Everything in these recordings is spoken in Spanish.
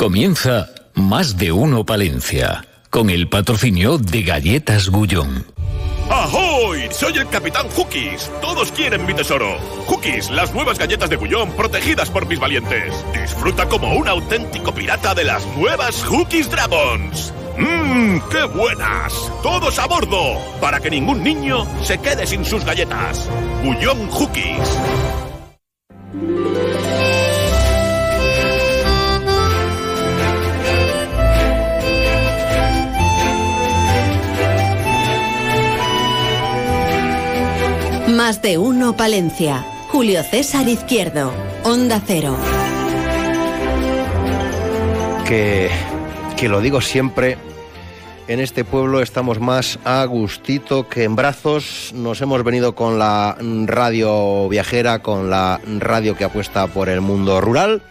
Comienza Más de Uno Palencia, con el patrocinio de Galletas Gullón. ¡Ahoy! Soy el Capitán Hookies. Todos quieren mi tesoro. Hookies, las nuevas galletas de Gullón protegidas por mis valientes. Disfruta como un auténtico pirata de las nuevas Hookies Dragons. ¡Mmm! ¡Qué buenas! ¡Todos a bordo! Para que ningún niño se quede sin sus galletas. Gullón Hookies. Más de uno Palencia. Julio César Izquierdo. Onda Cero. Que, que lo digo siempre, en este pueblo estamos más a gustito que en brazos. Nos hemos venido con la radio viajera, con la radio que apuesta por el mundo rural,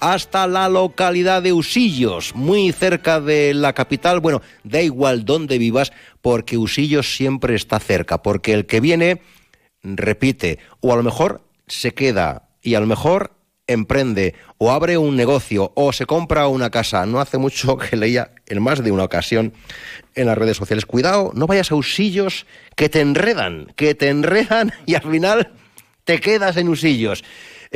hasta la localidad de Usillos, muy cerca de la capital. Bueno, da igual dónde vivas, porque Usillos siempre está cerca, porque el que viene repite, o a lo mejor se queda y a lo mejor emprende o abre un negocio o se compra una casa. No hace mucho que leía en más de una ocasión en las redes sociales, cuidado, no vayas a usillos que te enredan, que te enredan y al final te quedas en usillos.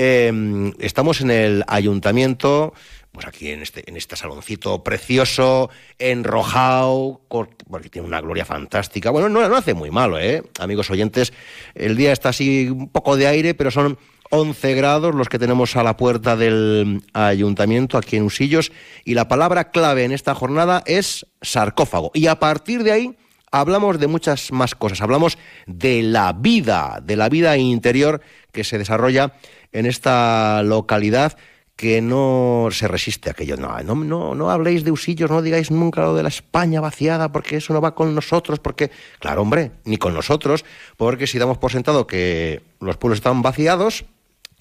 Eh, estamos en el ayuntamiento pues aquí en este, en este saloncito precioso, enrojado, porque tiene una gloria fantástica. Bueno, no, no hace muy malo, ¿eh? Amigos oyentes, el día está así un poco de aire, pero son 11 grados los que tenemos a la puerta del ayuntamiento aquí en Usillos y la palabra clave en esta jornada es sarcófago. Y a partir de ahí hablamos de muchas más cosas. Hablamos de la vida, de la vida interior que se desarrolla en esta localidad que no se resiste a aquello. No, no, no, no habléis de usillos, no digáis nunca lo de la España vaciada, porque eso no va con nosotros, porque, claro, hombre, ni con nosotros, porque si damos por sentado que los pueblos están vaciados,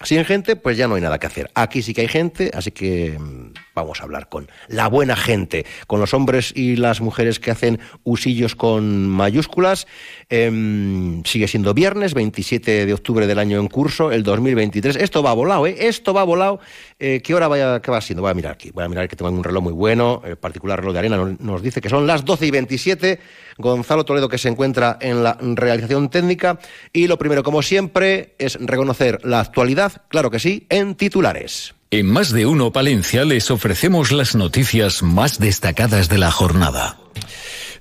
sin gente, pues ya no hay nada que hacer. Aquí sí que hay gente, así que mm, vamos a hablar con la buena gente, con los hombres y las mujeres que hacen usillos con mayúsculas. Em, sigue siendo viernes, 27 de octubre del año en curso, el 2023. Esto va volado, ¿eh? Esto va volado. Eh, ¿Qué hora vaya, qué va siendo? Voy a mirar aquí. Voy a mirar que tengo un reloj muy bueno. El particular reloj de arena nos, nos dice que son las 12 y 27. Gonzalo Toledo, que se encuentra en la realización técnica. Y lo primero, como siempre, es reconocer la actualidad, claro que sí, en titulares. En más de uno Palencia les ofrecemos las noticias más destacadas de la jornada.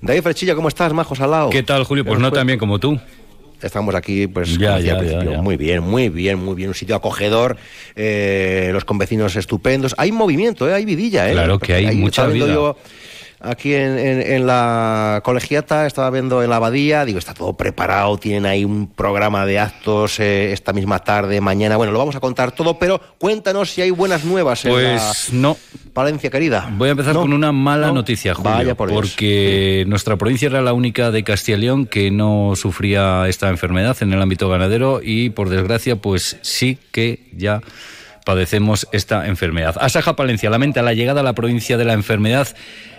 David Frechilla, ¿cómo estás, Majo Salao? ¿Qué tal, Julio? Pues no tan bien como tú. Estamos aquí, pues, Ya, como decía ya, al principio, ya, ya. muy bien, muy bien, muy bien. Un sitio acogedor, eh, los convecinos estupendos. Hay movimiento, ¿eh? hay vidilla, ¿eh? Claro que hay mucha vida. yo aquí en, en- en la colegiata, estaba viendo en la abadía, digo, está todo preparado, tienen ahí un programa de actos eh, esta misma tarde, mañana. Bueno, lo vamos a contar todo, pero cuéntanos si hay buenas nuevas en Pues la no. Palencia, querida. Voy a empezar ¿No? con una mala ¿No? noticia, Julio, Vaya por porque nuestra provincia era la única de Castilla y León que no sufría esta enfermedad en el ámbito ganadero y, por desgracia, pues sí que ya padecemos esta enfermedad. Asaja Palencia lamenta la llegada a la provincia de la enfermedad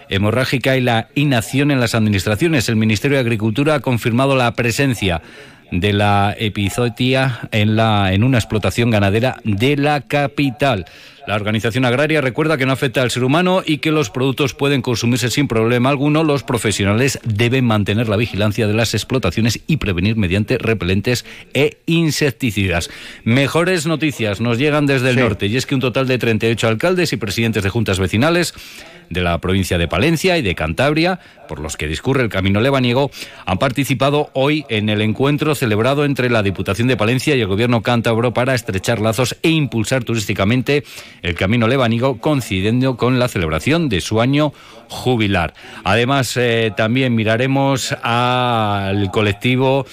hemorrágica y la inacción en las administraciones. El Ministerio de Agricultura ha confirmado la presencia de la epizotia en, la, en una explotación ganadera de la capital. La organización agraria recuerda que no afecta al ser humano y que los productos pueden consumirse sin problema alguno. Los profesionales deben mantener la vigilancia de las explotaciones y prevenir mediante repelentes e insecticidas. Mejores noticias nos llegan desde el Sí. norte y es que un total de 38 alcaldes y presidentes de juntas vecinales de la provincia de Palencia y de Cantabria, por los que discurre el Camino Lebaniego, han participado hoy en el encuentro celebrado entre la Diputación de Palencia y el Gobierno cántabro para estrechar lazos e impulsar turísticamente el Camino Lebaniego, coincidiendo con la celebración de su año jubilar. Además, eh, también miraremos al colectivo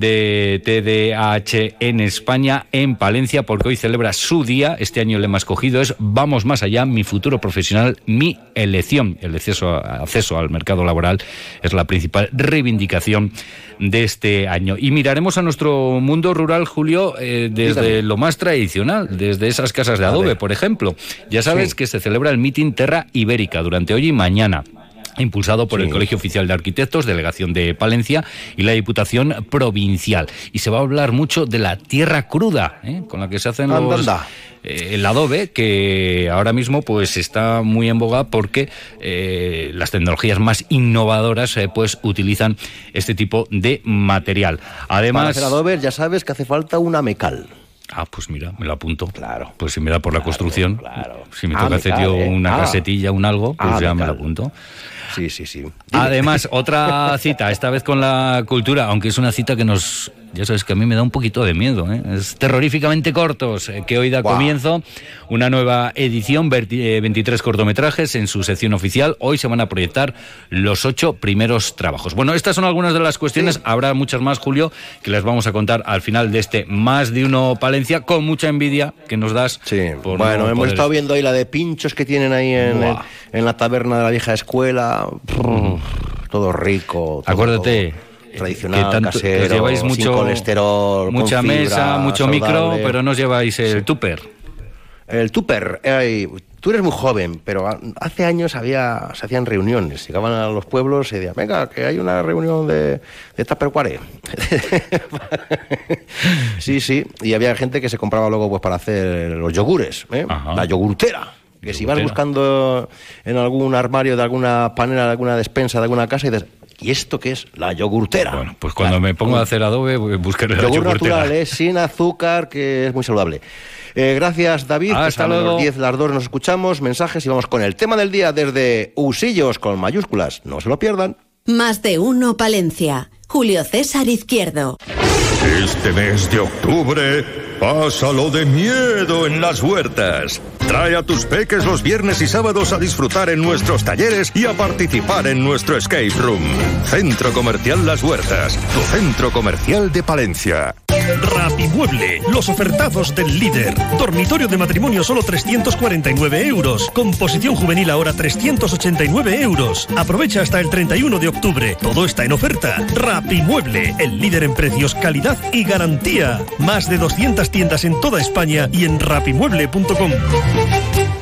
de TDAH en España, en Palencia, porque hoy celebra su día. Este año el lema escogido es Vamos más allá, mi futuro profesional, mi elección. El acceso, acceso al mercado laboral es la principal reivindicación de este año. Y miraremos a nuestro mundo rural, Julio, eh, desde Dígame. lo más tradicional, desde esas casas de adobe, por ejemplo. Ya sabes Sí. que se celebra el Meeting Terra Ibérica durante hoy y mañana. Impulsado por el Colegio Oficial de Arquitectos, Delegación de Palencia y la Diputación Provincial. Y se va a hablar mucho de la tierra cruda, ¿eh? con la que se hacen los, eh, el adobe, que ahora mismo pues está muy en boga porque eh, las tecnologías más innovadoras pues utilizan este tipo de material. Además, Para hacer adobe ya sabes que hace falta una mecal. Ah, pues mira, me lo apunto. Claro. Pues si me da por la construcción, claro. si me Ah, toca hacer yo ¿eh? una Ah. casetilla, un algo, pues Ah, ya me mecal. lo apunto. Sí, sí, sí. Además, otra cita, esta vez con la cultura, aunque es una cita que nos, ya sabes que a mí me da un poquito de miedo, ¿eh? es terroríficamente cortos, que hoy da comienzo una nueva edición, verti- eh, 23 cortometrajes en su sección oficial. Hoy se van a proyectar los ocho primeros trabajos. Bueno, estas son algunas de las cuestiones, habrá muchas más, Julio, que les vamos a contar al final de este Más de Uno Palencia, con mucha envidia que nos das. Sí, por bueno, no hemos poder- estado viendo ahí la de pinchos que tienen ahí en, en la taberna de la vieja escuela. Brr, todo rico. todo Acuérdate. Tradicional, que tanto, que os casero, lleváis sin mucho, colesterol, con mucha fibra, mesa, mucho micro, pero no os lleváis el tupper. El tupper, tú eres muy joven, pero hace años había, se hacían reuniones. Llegaban a los pueblos y decían, venga, que hay una reunión de, de Tupperware. sí, sí, y había gente que se compraba luego pues para hacer los yogures, ¿eh? La yogurtera. Que si vas buscando en algún armario de alguna panera, de alguna despensa, de alguna casa, y dices, ¿y esto qué es? La yogurtera. Bueno, pues cuando me pongo a hacer adobe, voy a buscar la Yogur yogurtera. natural, ¿eh? sin azúcar, que es muy saludable. Eh, gracias, David. Hasta Pues a menos luego. 10 las dos nos escuchamos, mensajes y vamos con el tema del día desde Usillos con mayúsculas. No se lo pierdan. Más de uno Palencia. Julio César Izquierdo. Este mes de octubre, pásalo de miedo en las huertas. Trae a tus peques los viernes y sábados a disfrutar en nuestros talleres y a participar en nuestro escape room. Centro Comercial Las Huertas, tu centro comercial de Palencia. Rapimueble, los ofertazos del líder. Dormitorio de matrimonio solo 349 euros. Composición juvenil ahora 389 euros. Aprovecha hasta el 31 de octubre. Todo está en oferta. Rapimueble, el líder en precios, calidad y garantía. Más de 200 tiendas en toda España y en rapimueble.com. Thank you.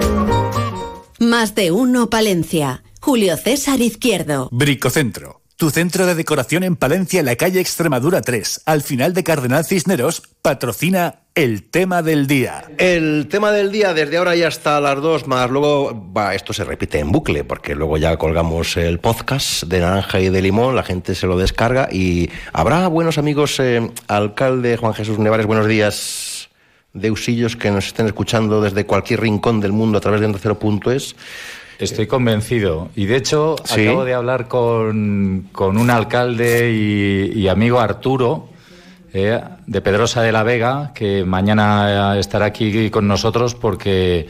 Más de uno Palencia. Julio César Izquierdo. Bricocentro, tu centro de decoración en Palencia, en la calle Extremadura 3, al final de Cardenal Cisneros, patrocina el tema del día. El tema del día, desde ahora y hasta las dos, más luego, va, esto se repite en bucle, porque luego ya colgamos el podcast de naranja y de limón, la gente se lo descarga y habrá buenos amigos, eh, alcalde Juan Jesús Nevares, buenos días de Usillos que nos estén escuchando desde cualquier rincón del mundo a través de Onda Cero punto es. Estoy convencido. Y de hecho, ¿Sí? acabo de hablar con, con un alcalde y, y amigo Arturo eh, de Pedrosa de la Vega, que mañana estará aquí con nosotros porque,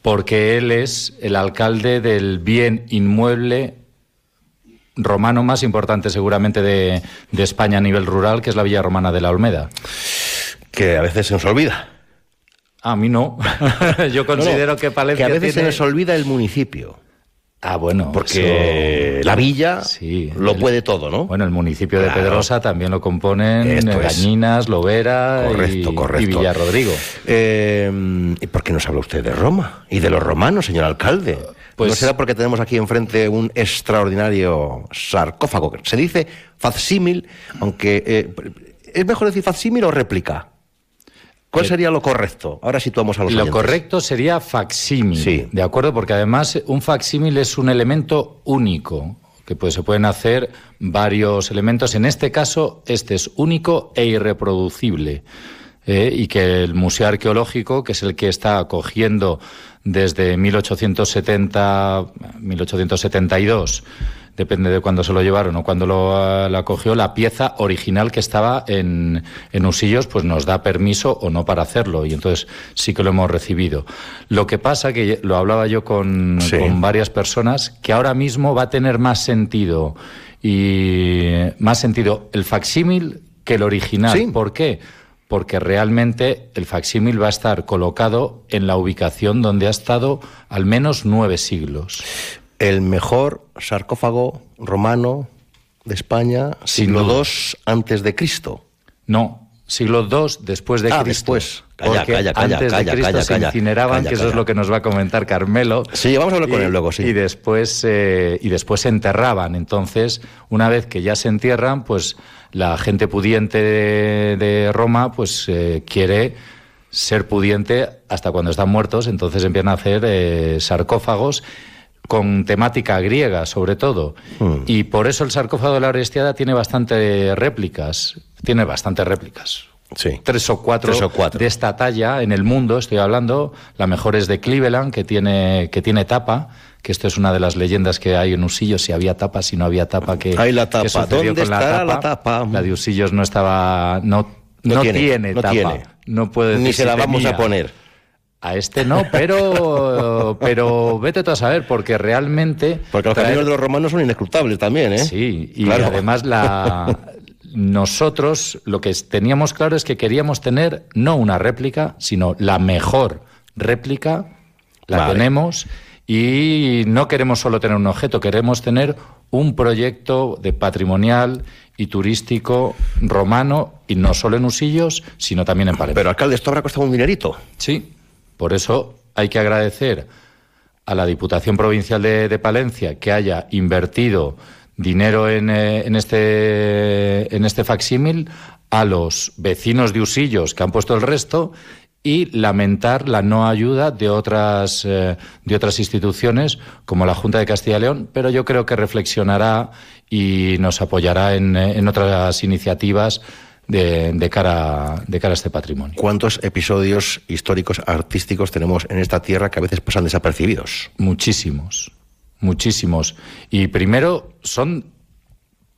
porque él es el alcalde del bien inmueble romano más importante seguramente de, de España a nivel rural, que es la Villa Romana de la Olmeda. Que a veces se nos olvida. A mí no. Yo considero No, que Palencia Que a veces tiene- se nos olvida el municipio. Ah, bueno. Porque eso- la villa Sí, lo el- puede todo, ¿no? Bueno, el municipio de. Pedrosa también lo componen. Gañinas, Lovera Correcto, y, correcto. y Villarrodrigo. Eh, ¿Y por qué nos habla usted de Roma y de los romanos, señor alcalde? Pues- ¿No será porque tenemos aquí enfrente un extraordinario sarcófago? Se dice facsímil, aunque... eh, ¿Es mejor decir facsímil o réplica? ¿Cuál sería lo correcto? Ahora situamos a los Lo oyentes. correcto sería facsímil, Sí. ¿de acuerdo? Porque además un facsímil es un elemento único, que pues, se pueden hacer varios elementos. En este caso, este es único e irreproducible. ¿eh? y que el Museo Arqueológico, que es el que está acogiendo desde 1870, 1872, depende de cuándo se lo llevaron o cuándo lo, la cogió, la pieza original que estaba en, en Usillos, pues nos da permiso o no para hacerlo. Y entonces sí que lo hemos recibido. Lo que pasa, que lo hablaba yo con, con varias personas, que ahora mismo va a tener más sentido y más sentido el facsímil que el original. ¿Por qué? Porque realmente el facsímil va a estar colocado en la ubicación donde ha estado al menos nueve siglos. El mejor sarcófago romano de España, siglo II antes de Cristo. No, siglo II después de Ah, Cristo. después. Calla, Porque calla, calla, antes calla, de Cristo calla, se incineraban, que eso es lo que nos va a comentar Carmelo. Sí, vamos a hablar con Y- él luego, sí. Y después, eh, y después se enterraban. Entonces, una vez que ya se entierran, pues la gente pudiente de, de Roma, pues eh, quiere ser pudiente hasta cuando están muertos. Entonces empiezan a hacer eh, sarcófagos con temática griega, sobre todo. Hmm. Y por eso el sarcófago de la Orestiada tiene bastante réplicas. Tiene bastantes réplicas. Sí. Tres o cuatro, Tres o cuatro. de esta talla en el mundo, estoy hablando. La mejor es de Cleveland, que tiene, que tiene tapa, que esto es una de las leyendas que hay en Usillos, si había tapa, si no había tapa, que Hay la tapa. ¿Dónde con la tapa? La de Usillos no estaba, no, No no, tiene, tiene, no tapa. tiene. No puede Ni se la vamos a poner. A este no, pero, pero vete tú a saber, porque realmente... Porque los traer- caminos de los romanos son inescrutables también, ¿eh? Sí, y Claro. además la nosotros lo que teníamos claro es que queríamos tener no una réplica, sino la mejor réplica. La Vale. tenemos y no queremos solo tener un objeto, queremos tener un proyecto de patrimonial y turístico romano y no solo en Usillos, sino también en Palencia. Pero, alcalde, esto habrá costado un dinerito. Sí, por eso hay que agradecer a la Diputación Provincial de, Palencia que haya invertido dinero en, eh, en este, en este facsímil, a los vecinos de Usillos que han puesto el resto y lamentar la no ayuda de otras, eh, de otras instituciones como la Junta de Castilla y León, pero yo creo que reflexionará y nos apoyará en, eh, en otras iniciativas de, de cara, de cara a este patrimonio. ¿Cuántos episodios históricos artísticos tenemos en esta tierra que a veces pasan desapercibidos? Muchísimos, muchísimos. Y primero son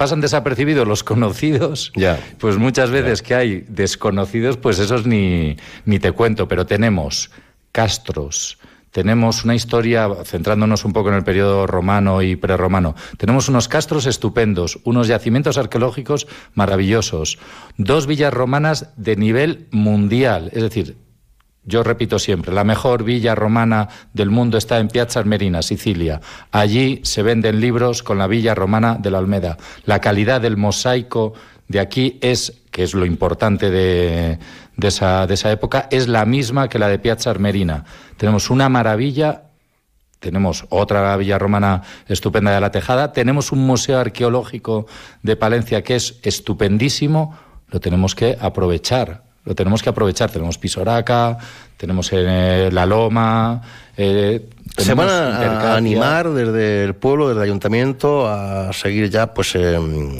pasan desapercibidos los conocidos. Ya. Pues muchas veces que hay desconocidos, pues esos ni, ni te cuento, pero tenemos castros. Tenemos una historia, centrándonos un poco en el periodo romano y prerromano, tenemos unos castros estupendos, unos yacimientos arqueológicos maravillosos, dos villas romanas de nivel mundial, es decir, yo repito siempre, la mejor villa romana del mundo está en Piazza Armerina, Sicilia. Allí se venden libros con la villa romana de la Almeda. La calidad del mosaico de aquí es, que es lo importante de, de esa, de esa época, es la misma que la de Piazza Armerina. Tenemos una maravilla tenemos otra villa romana estupenda de la Tejada, tenemos un museo arqueológico de Palencia que es estupendísimo, lo tenemos que aprovechar. Lo tenemos que aprovechar. Tenemos Pisoraca, tenemos eh, La Loma. eh, Se van a- animar desde el pueblo, desde el ayuntamiento, a seguir ya, pues, em,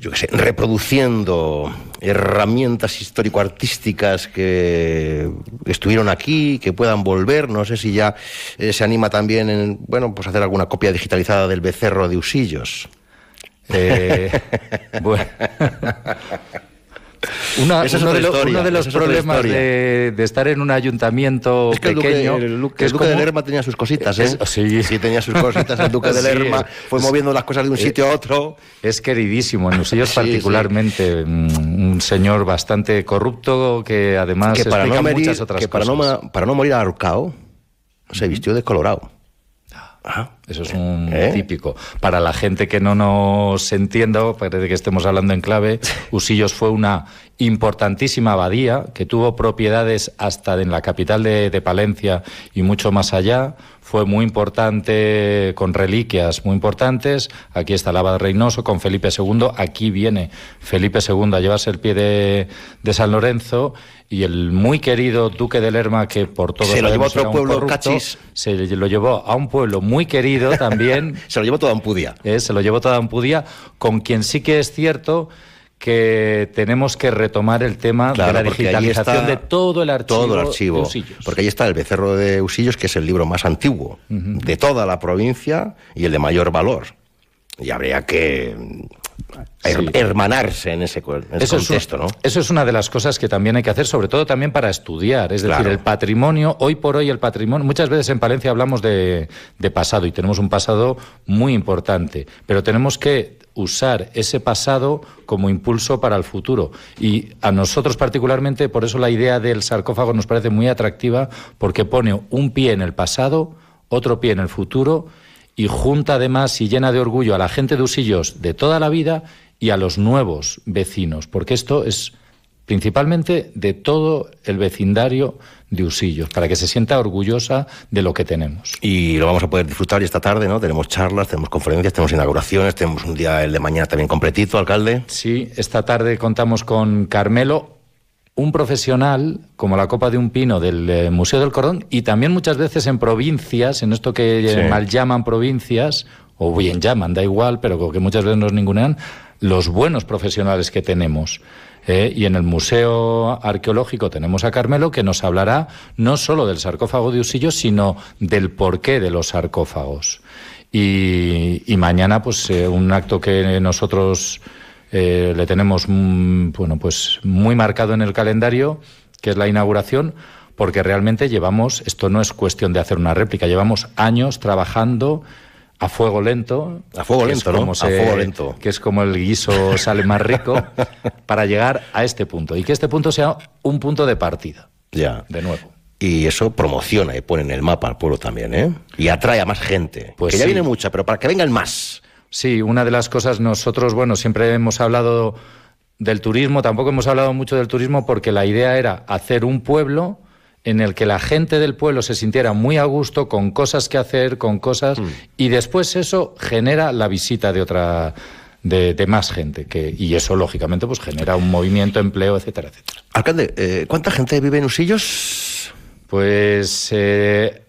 yo qué sé, reproduciendo herramientas histórico-artísticas que estuvieron aquí, que puedan volver. No sé si ya eh, se anima también en, bueno, pues hacer alguna copia digitalizada del becerro de Usillos. Eh, bueno. Una- uno, de lo- historia, uno de los problemas de, de estar en un ayuntamiento Es que el duque, pequeño. el duque- que el duque de Lerma tenía sus cositas, ¿eh? Es- sí. tenía sus cositas. El duque de Sí, Lerma fue es- moviendo las cosas de un eh, sitio a otro. Es queridísimo, en Usillos Sí, particularmente, mm, un señor bastante corrupto que además que para no, morir, muchas otras que para, cosas. no, ma- para no morir ahorcado, se vistió de colorado. Ah, Eso es un ¿Eh? típico. Para la gente que no nos entienda, parece que estemos hablando en clave, Usillos fue una importantísima abadía que tuvo propiedades hasta en la capital de, de Palencia y mucho más allá. Fue muy importante, con reliquias muy importantes. Aquí está el abad Reynoso con Felipe II. Aquí viene Felipe II a llevarse el pie de, de San Lorenzo. Y el muy querido duque de Lerma, que por todo Se lo llevó a otro pueblo, Cachis. se lo llevó a un pueblo muy querido también. se lo llevó toda Ampudia. Eh, se lo llevó toda Ampudia, con quien sí que es cierto que tenemos que retomar el tema Claro, de la digitalización de todo el archivo. Todo el archivo. de Usillos. Porque ahí está el becerro de Usillos, que es el libro más antiguo de toda la provincia y el de mayor valor. y habría que her- hermanarse en ese, co- en ese Eso es, contexto, un- ¿no? eso es una de las cosas que también hay que hacer, sobre todo también para estudiar. Es decir, el patrimonio, hoy por hoy el patrimonio, muchas veces en Palencia hablamos de, de pasado y tenemos un pasado muy importante, pero tenemos que usar ese pasado como impulso para el futuro. Y a nosotros particularmente, por eso la idea del sarcófago nos parece muy atractiva, porque pone un pie en el pasado, otro pie en el futuro y junta además y llena de orgullo a la gente de Usillos de toda la vida y a los nuevos vecinos, porque esto es principalmente de todo el vecindario de Usillos, para que se sienta orgullosa de lo que tenemos. Y lo vamos a poder disfrutar y esta tarde, ¿no? Tenemos charlas, tenemos conferencias, tenemos inauguraciones, tenemos un día el de mañana también completito, alcalde. Sí, esta tarde contamos con Carmelo, un profesional como la copa de un pino del eh, Museo del Cordón y también muchas veces en provincias, en esto que eh, Sí. mal llaman provincias, o bien llaman, da igual, pero que muchas veces nos ningunean, los buenos profesionales que tenemos. Eh, y en el Museo Arqueológico tenemos a Carmelo que nos hablará no solo del sarcófago de Usillos, sino del porqué de los sarcófagos. Y, y mañana, pues, eh, un acto que nosotros eh, le tenemos mm, bueno, pues, muy marcado en el calendario, que es la inauguración, porque realmente llevamos, esto no es cuestión de hacer una réplica, llevamos años trabajando a fuego lento. A fuego lento, ¿no? A fuego lento. Que es como el guiso sale más rico, para llegar a este punto. Y que este punto sea un punto de partida, Ya. de nuevo. Y eso promociona y pone en el mapa al pueblo también, ¿eh? Y atrae a más gente. Pues que ya sí. viene mucha, pero para que vengan más. Sí, una de las cosas nosotros, bueno, siempre hemos hablado del turismo, tampoco hemos hablado mucho del turismo porque la idea era hacer un pueblo en el que la gente del pueblo se sintiera muy a gusto, con cosas que hacer, con cosas, y después eso genera la visita de otra, de, de más gente, que, y eso lógicamente pues genera un movimiento, empleo, etcétera, etcétera. Alcalde, eh, ¿cuánta gente vive en Usillos? Pues eh,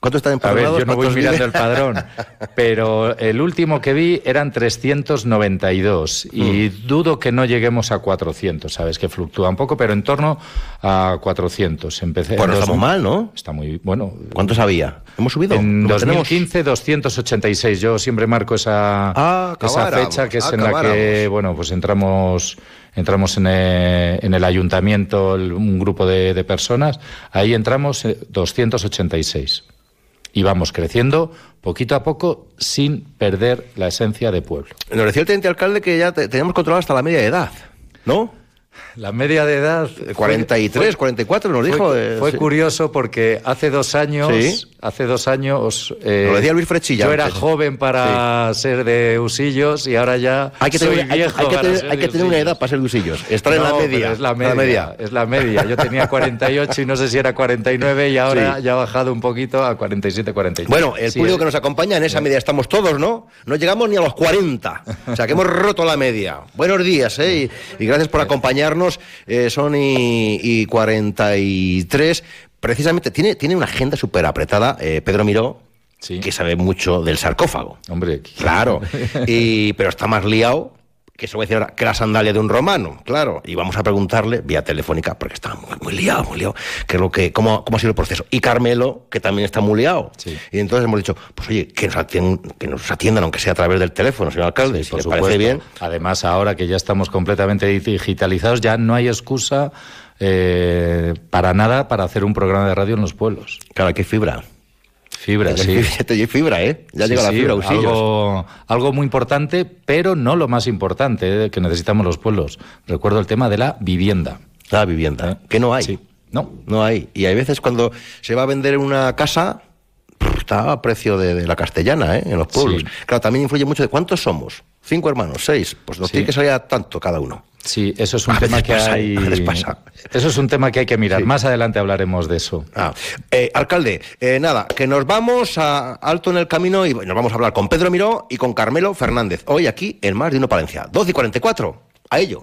¿Cuántos están A ver, empadronados? yo no voy ¿Cuántos mirando viven? el padrón, pero el último que vi eran 392 y Mm. dudo que no lleguemos a 400, sabes que fluctúa un poco, pero en torno a 400. Empecé Bueno, en estamos mal, ¿no? Está muy bueno. ¿Cuántos había? ¿Hemos subido? En ¿Lo tenemos? 2015 286. Yo siempre marco esa, Ah, esa fecha que es en la que bueno pues entramos entramos en, eh, en el ayuntamiento el- un grupo de, de personas. Ahí entramos eh, 286 y vamos creciendo poquito a poco sin perder la esencia de pueblo. Nos decía el teniente alcalde que ya te- teníamos controlado hasta la media edad, ¿no? La media de edad 43, 44 nos dijo. Fue, eh, fue sí. curioso porque hace dos años, Sí. hace dos años, eh, lo decía Luis Frechilla yo era antes. joven para ser de Usillos y ahora ya Hay que soy tener, hay- viejo hay que para tener- hay que tener una edad para ser de Usillos. Estar en la No, media. Es la en media, es la media. Yo tenía 48 y no sé si era 49 y ahora Sí. ya ha bajado un poquito a 47, 48. Bueno, el Sí, público es- que nos acompaña, en esa media estamos todos, ¿no? No llegamos ni a los 40. O sea, que hemos roto la media. Buenos días, ¿eh? Y, y gracias por acompañarnos. Eh, son y, y 43. Precisamente, tiene, tiene una agenda súper apretada, eh, Pedro Miró, Sí. que sabe mucho del sarcófago. Hombre, Claro. Y, pero está más liado que se voy a decir ahora, que la sandalia de un romano, claro. Y vamos a preguntarle vía telefónica, porque está muy, muy liado, muy liado, qué es lo que, cómo, cómo ha sido el proceso. Y Carmelo, que también está muy liado. Sí. Y entonces hemos dicho, pues oye, que nos, atiendan, que nos atiendan, aunque sea a través del teléfono, señor alcalde, si Por le supuesto. parece bien. Además, ahora que ya estamos completamente digitalizados, ya no hay excusa eh, para nada para hacer un programa de radio en los pueblos. Claro, hay fibra. Fibra, sí. fibra, fibra, ¿eh? Ya Sí, llega la fibra algo, algo muy importante, pero no lo más importante eh, que necesitamos los pueblos. Recuerdo el tema de la vivienda. La vivienda, que no hay. Sí. No. No hay. Y hay veces cuando se va a vender una casa, está a precio de, de la castellana, ¿eh? En los pueblos. Sí. Claro, también influye mucho de cuántos somos. Cinco hermanos, seis. Pues nos Sí. tiene que salir a tanto cada uno. Sí, eso es un A tema que pasa, hay. Eso es un tema que hay que mirar. Sí. Más adelante hablaremos de eso. Ah, eh, alcalde, eh, nada, que nos vamos a alto en el camino y nos vamos a hablar con Pedro Miró y con Carmelo Fernández. Hoy aquí en Más de Uno Palencia. 12 y 44. A ello.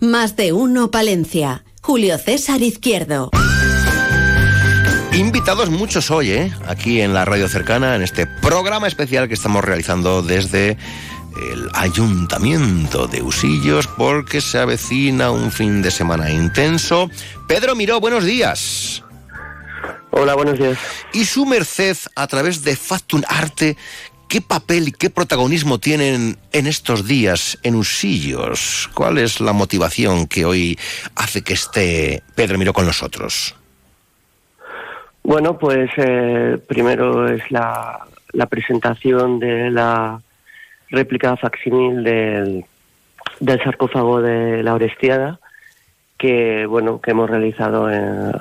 Más de uno Palencia. Julio César Izquierdo. Invitados muchos hoy, ¿eh? aquí en la radio cercana, en este programa especial que estamos realizando desde el Ayuntamiento de Usillos, porque se avecina un fin de semana intenso. Pedro Miró, buenos días. Hola, buenos días. Y su merced, a través de Factun Arte, ¿qué papel y qué protagonismo tienen en estos días en Usillos? ¿Cuál es la motivación que hoy hace que esté Pedro Miró con nosotros? Bueno, pues eh, primero es la, la, presentación de la réplica facsimil del, del sarcófago de la Orestiada, que bueno que hemos realizado en,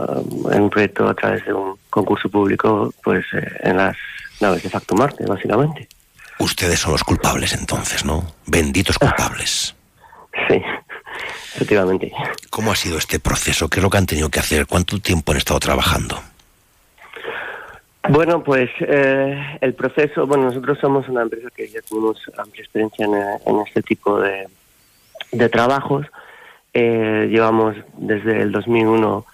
en, un proyecto a través de un concurso público, pues eh, en las naves de Facto Marte, básicamente. Ustedes son los culpables entonces, ¿no? Benditos culpables. Sí, efectivamente. ¿Cómo ha sido este proceso? ¿Qué es lo que han tenido que hacer? ¿Cuánto tiempo han estado trabajando? Bueno, pues eh, el proceso, bueno, nosotros somos una empresa que ya tenemos amplia experiencia en, en este tipo de, de trabajos. Eh, llevamos desde el 2001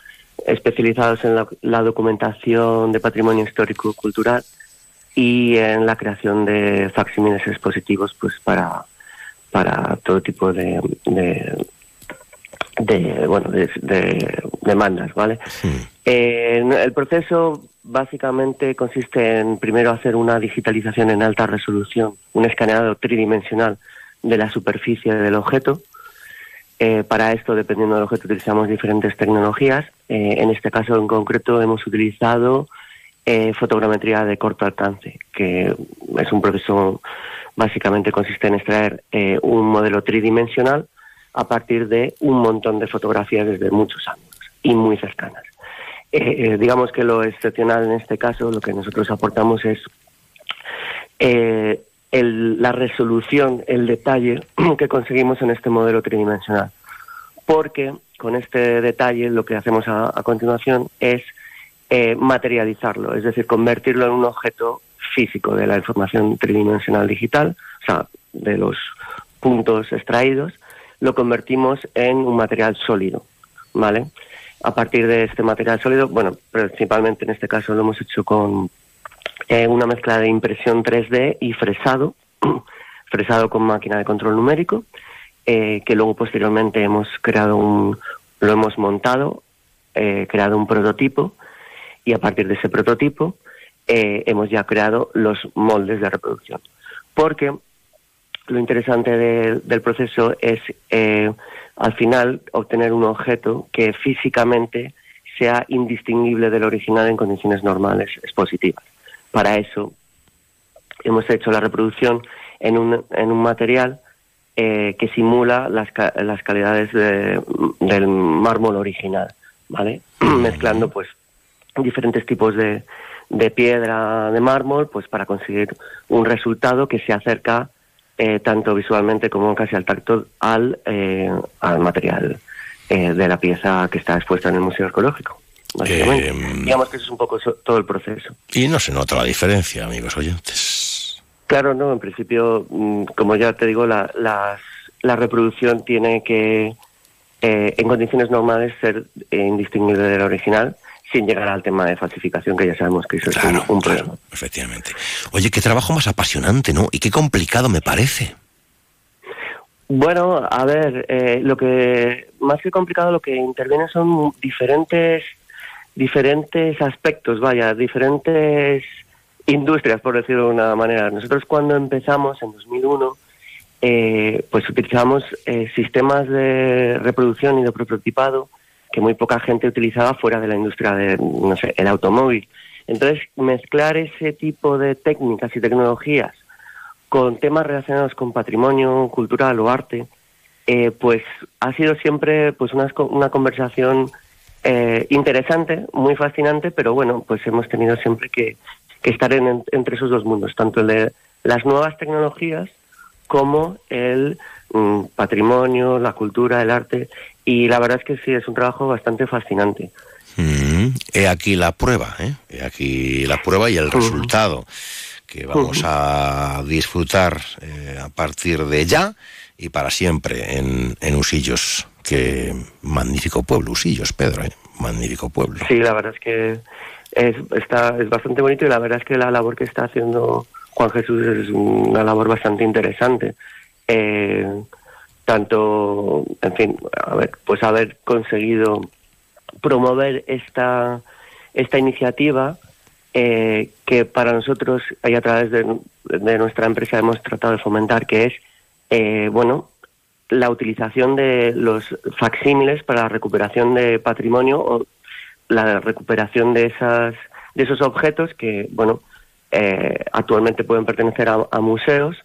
especializados en la, la, documentación de patrimonio histórico cultural y en la creación de facsímiles expositivos pues para, para todo tipo de, de, de bueno de, de, demandas, ¿vale? Sí. Eh, el proceso básicamente consiste en primero hacer una digitalización en alta resolución, un escaneado tridimensional de la superficie del objeto. Eh, para esto, dependiendo del objeto, utilizamos diferentes tecnologías. Eh, en este caso en concreto hemos utilizado eh, fotogrametría de corto alcance, que es un proceso básicamente consiste en extraer eh, un modelo tridimensional a partir de un montón de fotografías desde muchos ángulos y muy cercanas. Eh, digamos que lo excepcional en este caso, lo que nosotros aportamos es eh, el, la resolución, el detalle que conseguimos en este modelo tridimensional. Porque con este detalle lo que hacemos a continuación es eh, materializarlo, es decir, convertirlo en un objeto físico de la información tridimensional digital, o sea, de los puntos extraídos, lo convertimos en un material sólido, ¿vale? A partir de este material sólido, bueno, principalmente en este caso lo hemos hecho con eh, una mezcla de impresión 3D y fresado, fresado con máquina de control numérico, eh, que luego posteriormente hemos creado un, lo hemos montado, eh, creado un prototipo y a partir de ese prototipo eh, hemos ya creado los moldes de reproducción. Porque lo interesante de, del proceso es eh, al final obtener un objeto que físicamente sea indistinguible del original en condiciones normales expositivas. Para eso hemos hecho la reproducción en un, en un material eh, que simula las, las calidades de, del mármol original, ¿vale? Mezclando pues diferentes tipos de, de, piedra de mármol pues para conseguir un resultado que se acerca eh, tanto visualmente como casi al tacto al, eh, al material eh, de la pieza que está expuesta en el Museo Arqueológico. Básicamente. Digamos que eso es un poco todo el proceso. Y no se nota la diferencia, amigos oyentes. Claro, no, en principio, mm, como ya te digo, la, la, la reproducción tiene que, en condiciones normales, ser indistinguible del original sin llegar al tema de falsificación, que ya sabemos que eso claro, es un, un claro, problema. Efectivamente. Oye, qué trabajo más apasionante, ¿no? Y qué complicado me parece. Bueno, a ver, eh, lo que más que complicado, lo que interviene son diferentes, diferentes aspectos, vaya, diferentes industrias, por decirlo de una manera. Nosotros cuando empezamos en 2001, eh, pues utilizamos eh, sistemas de reproducción y de prototipado que muy poca gente utilizaba fuera de la industria de, no sé, el automóvil. Entonces, mezclar ese tipo de técnicas y tecnologías con temas relacionados con patrimonio cultural o arte, eh, pues ha sido siempre pues una, una conversación eh, interesante, muy fascinante, pero bueno, pues hemos tenido siempre que, estar en, entre esos dos mundos, tanto el de las nuevas tecnologías como el mm, patrimonio, la cultura, el arte y la verdad es que sí, es un trabajo bastante fascinante. Mm, he aquí la prueba, ¿eh? he aquí la prueba y el resultado que vamos a disfrutar eh, a partir de ya y para siempre en, en Usillos. Qué magnífico pueblo, Usillos, Pedro, ¿eh? magnífico pueblo. Sí, la verdad es que es, está, es bastante bonito y la verdad es que la labor que está haciendo Juan Jesús es una labor bastante interesante. Eh, tanto, en fin, pues haber conseguido promover esta, esta iniciativa eh, que para nosotros y a través de, nuestra empresa hemos tratado de fomentar, que es, eh, bueno, la utilización de los facsímiles para la recuperación de patrimonio o la recuperación de esas de esos objetos que, bueno, eh, actualmente pueden pertenecer a museos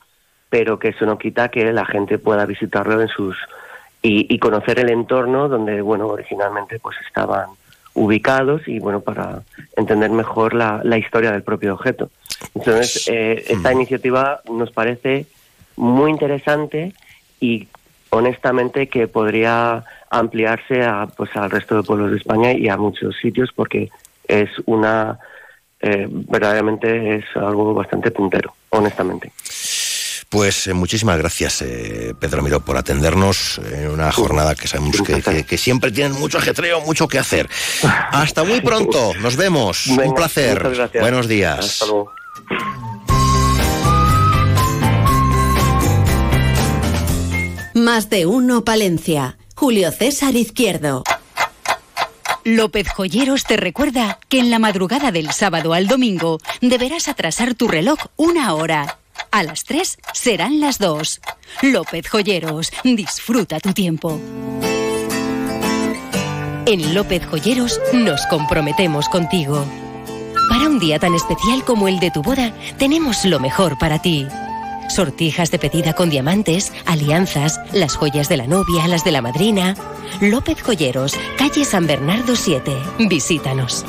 pero que eso no quita que la gente pueda visitarlo en sus y, y, conocer el entorno donde bueno originalmente pues estaban ubicados y bueno para entender mejor la, la historia del propio objeto. Entonces eh, esta iniciativa nos parece muy interesante y honestamente que podría ampliarse a pues al resto de pueblos de España y a muchos sitios porque es una eh, verdaderamente es algo bastante puntero honestamente pues eh, muchísimas gracias, eh, Pedro Miró, por atendernos en una jornada que sabemos que, que, que, siempre tienen mucho ajetreo, mucho que hacer. Hasta muy pronto, nos vemos. Venga, Un placer. Buenos días. Hasta luego. Más de uno, Palencia. Julio César Izquierdo. López Joyeros te recuerda que en la madrugada del sábado al domingo deberás atrasar tu reloj una hora. A las 3 serán las 2. López Joyeros, disfruta tu tiempo. En López Joyeros nos comprometemos contigo. Para un día tan especial como el de tu boda, tenemos lo mejor para ti. Sortijas de pedida con diamantes, alianzas, las joyas de la novia, las de la madrina. López Joyeros, calle San Bernardo 7. Visítanos.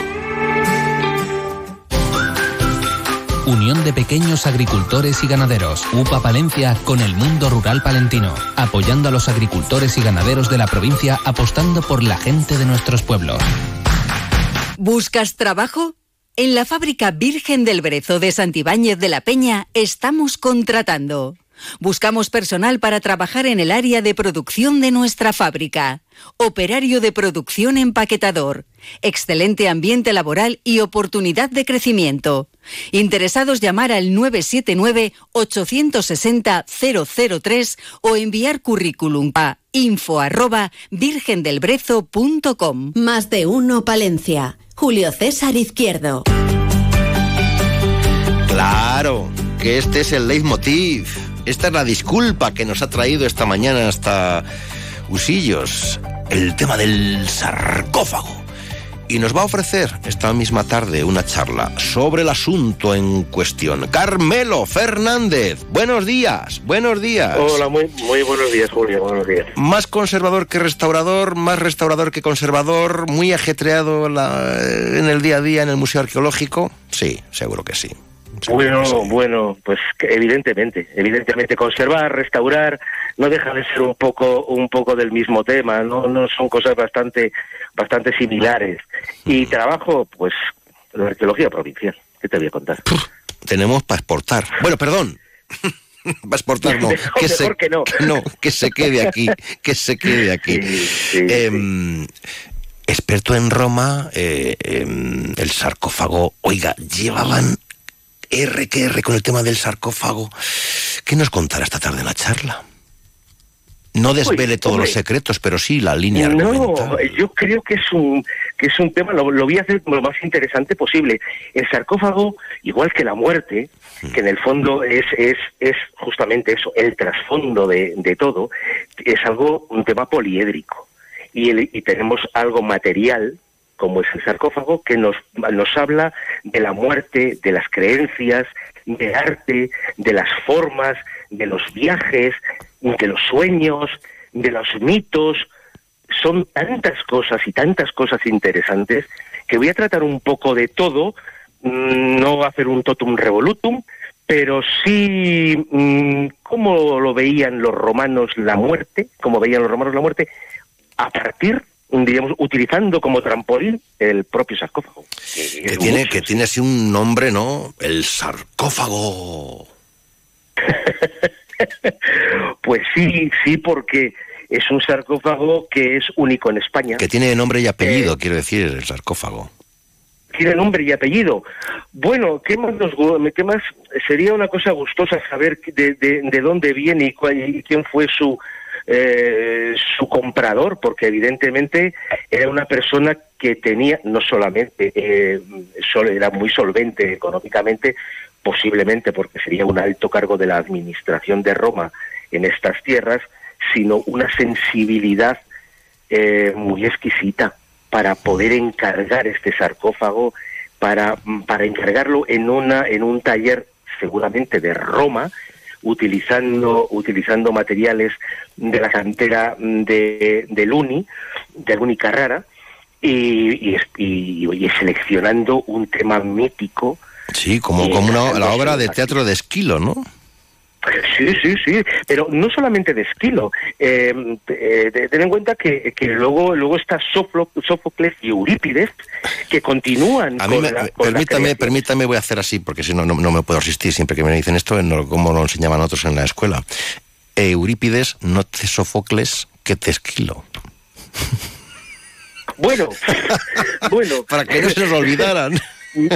Unión de Pequeños Agricultores y Ganaderos, UPA Palencia con el mundo rural palentino, apoyando a los agricultores y ganaderos de la provincia, apostando por la gente de nuestros pueblos. ¿Buscas trabajo? En la fábrica Virgen del Brezo de Santibáñez de la Peña estamos contratando. Buscamos personal para trabajar en el área de producción de nuestra fábrica. Operario de producción empaquetador. Excelente ambiente laboral y oportunidad de crecimiento. Interesados llamar al 979-860-003 o enviar currículum a info arroba virgendelbrezo.com. Más de uno Palencia. Julio César Izquierdo. Claro, que este es el leitmotiv. Esta es la disculpa que nos ha traído esta mañana hasta Usillos, el tema del sarcófago. Y nos va a ofrecer esta misma tarde una charla sobre el asunto en cuestión. Carmelo Fernández, buenos días, buenos días. Hola, muy, muy buenos días, Julio, buenos días. Más conservador que restaurador, más restaurador que conservador, muy ajetreado la, en el día a día en el Museo Arqueológico. Sí, seguro que sí. Bueno, bueno, pues evidentemente, evidentemente conservar, restaurar, no deja de ser un poco, un poco del mismo tema, no, no son cosas bastante, bastante similares. Y trabajo, pues, la arqueología provincial. ¿Qué te voy a contar? Tenemos para exportar. Bueno, perdón. para exportar no. Mejor, que, se, que no. que no. Que se quede aquí. Que se quede aquí. Sí, sí, eh, experto en Roma, eh, eh, el sarcófago. Oiga, llevaban R que R con el tema del sarcófago. ¿Qué nos contará esta tarde en la charla? No desvele Uy, todos hombre. los secretos, pero sí la línea No, yo creo que es un que es un tema, lo, lo voy a hacer lo más interesante posible. El sarcófago, igual que la muerte, que en el fondo es, es, es justamente eso, el trasfondo de, de todo, es algo, un tema poliédrico. Y, el- y tenemos algo material, como es el sarcófago, que nos, nos habla de la muerte, de las creencias, del arte, de las formas, de los viajes, de los sueños, de los mitos. Son tantas cosas y tantas cosas interesantes que voy a tratar un poco de todo, mm, no hacer un totum revolutum, pero sí mm, cómo lo veían los romanos la muerte, cómo veían los romanos la muerte, a partir digamos, utilizando como trampolín el propio sarcófago. Que, tiene, que tiene así un nombre, ¿no? El sarcófago. pues sí, sí, porque es un sarcófago que es único en España. Que tiene nombre y apellido, quiero decir, el sarcófago. Tiene nombre y apellido. Bueno, ¿qué más, nos, qué más sería una cosa gustosa saber de, de, dónde viene y, cuál, y quién fue su, eh, su comprador, porque evidentemente era una persona que tenía, no solamente, eh, era muy solvente económicamente, posiblemente porque sería un alto cargo de la administración de Roma en estas tierras, sino una sensibilidad eh, muy exquisita para poder encargar este sarcófago, para, para encargarlo en, una, en un taller seguramente de Roma, utilizando, utilizando materiales de la cantera de, de Luni, de Luni Carrara, y, y, seleccionando un tema mítico. Sí, como, como una, la obra de teatro de Esquilo, ¿no? Sí, sí, sí, pero no solamente de Esquilo. Eh, eh, ten en cuenta que, que, luego luego está Sófocles y Eurípides que continúan. A mí permítame, permítame, voy a hacer así porque si no, no, me puedo resistir siempre que me dicen esto, como lo enseñaban otros en la escuela. Eurípides, no te Sófocles, que te Esquilo. Bueno, bueno. Para que no se nos olvidaran. Sí,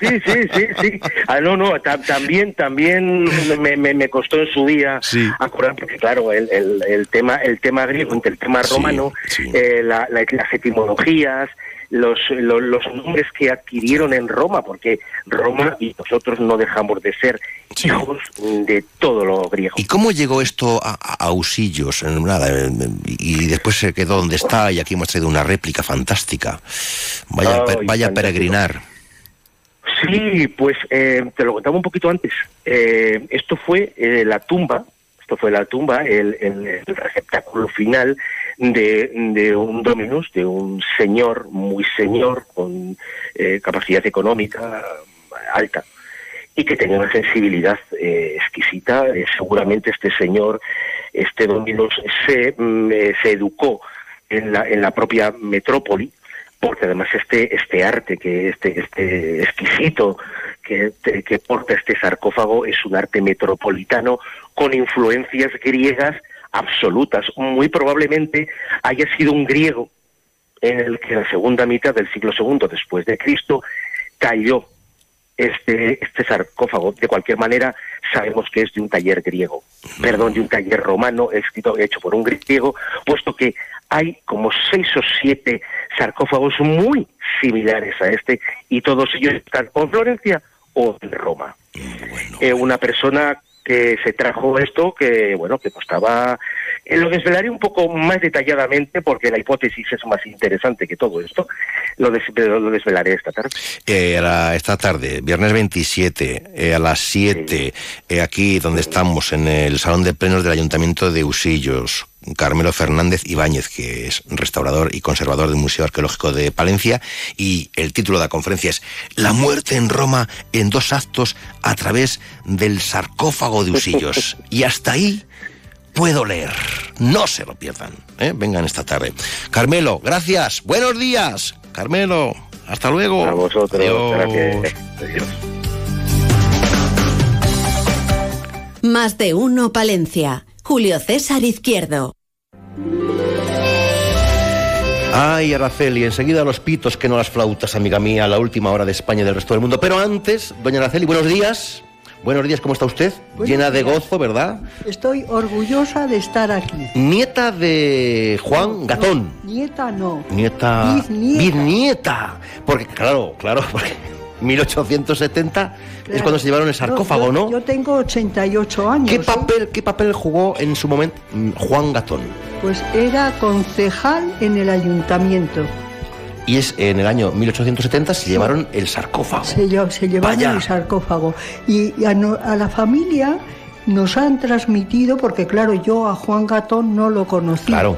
sí, sí, sí, sí. Ah, no, no, también, también me, me, costó en su día acordar, porque claro, el, el, el, tema, el tema griego, el tema romano, eh, la, las etimologías, los, los, nombres que adquirieron en Roma, porque Roma y nosotros no dejamos de ser hijos de todo lo griego. ¿Y cómo llegó esto a, a Usillos? Nada, y después se quedó donde está y aquí hemos traído una réplica fantástica. Vaya, vaya a peregrinar. Sí, pues eh, te lo contaba un poquito antes. Eh, esto fue eh, la tumba, esto fue la tumba, el, el, receptáculo final de, de, un dominus, de un señor, muy señor, con capacidad económica alta y que tenía una sensibilidad exquisita. seguramente este señor, este dominus, se, mm, se educó en la, en la propia metrópoli porque además este este arte que este este exquisito que, que porta este sarcófago es un arte metropolitano con influencias griegas absolutas muy probablemente haya sido un griego en el que en la segunda mitad del siglo segundo después de Cristo cayó este, este sarcófago. De cualquier manera, sabemos que es de un taller griego, perdón, de un taller romano, escrito, hecho por un griego, puesto que hay como seis o siete sarcófagos muy similares a este y todos ellos están en Florencia o en Roma. Eh, una persona que se trajo esto, que bueno, que costaba eh, lo desvelaré un poco más detalladamente porque la hipótesis es más interesante que todo esto. Lo, lo desvelaré esta tarde. Eh, esta tarde, viernes 27, eh, a las 7, eh, aquí donde estamos, en el Salón de Plenos del Ayuntamiento de Usillos, Carmelo Fernández Ibáñez, que es restaurador y conservador del Museo Arqueológico de Palencia, y el título de la conferencia es La muerte en Roma en dos actos a través del sarcófago de Usillos. Y hasta ahí puedo leer. No se lo pierdan. ¿eh? Vengan esta tarde. Carmelo, gracias. Buenos días. Carmelo, hasta luego. A vosotros. Gracias. Adiós. Más de uno, Palencia. Julio César Izquierdo. Ay, Araceli, enseguida los pitos que no las flautas, amiga mía, la última hora de España y del resto del mundo. Pero antes, doña Araceli, buenos días. Buenos días, ¿cómo está usted? Llena de gozo, ¿verdad? Estoy orgullosa de estar aquí. Nieta de Juan Gatón. nieta no. Nieta. Bisnieta. Bisnieta. Porque, claro, claro, porque 1870 es cuando se llevaron el sarcófago, ¿no? Yo tengo 88 años. ¿Qué papel, ¿Qué papel jugó en su momento mm, Juan Gatón? Pues era concejal en el ayuntamiento y es en el año 1870 se llevaron el sarcófago. Se, se llevaron el sarcófago. Y a, la familia nos han transmitido, porque claro, yo a Juan Gatón no lo conocí. Claro.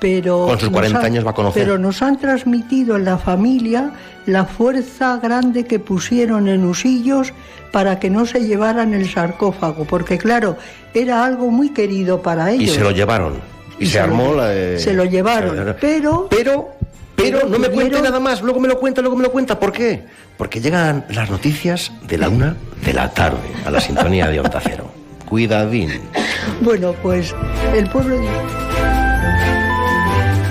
Pero Con sus 40 años va a conocer. Pero nos han transmitido en la familia la fuerza grande que pusieron en Usillos para que no se llevaran el sarcófago, porque claro, era algo muy querido para ellos. Y se lo llevaron Y, se, armó la. Se lo llevaron, pero... Pero, pero no me cuente nada más, luego me lo cuenta, luego me lo cuenta. ¿Por qué? Porque llegan las noticias de la una de la tarde a la sintonía de Onda Cero. Cuidadín. Bueno, pues el pueblo...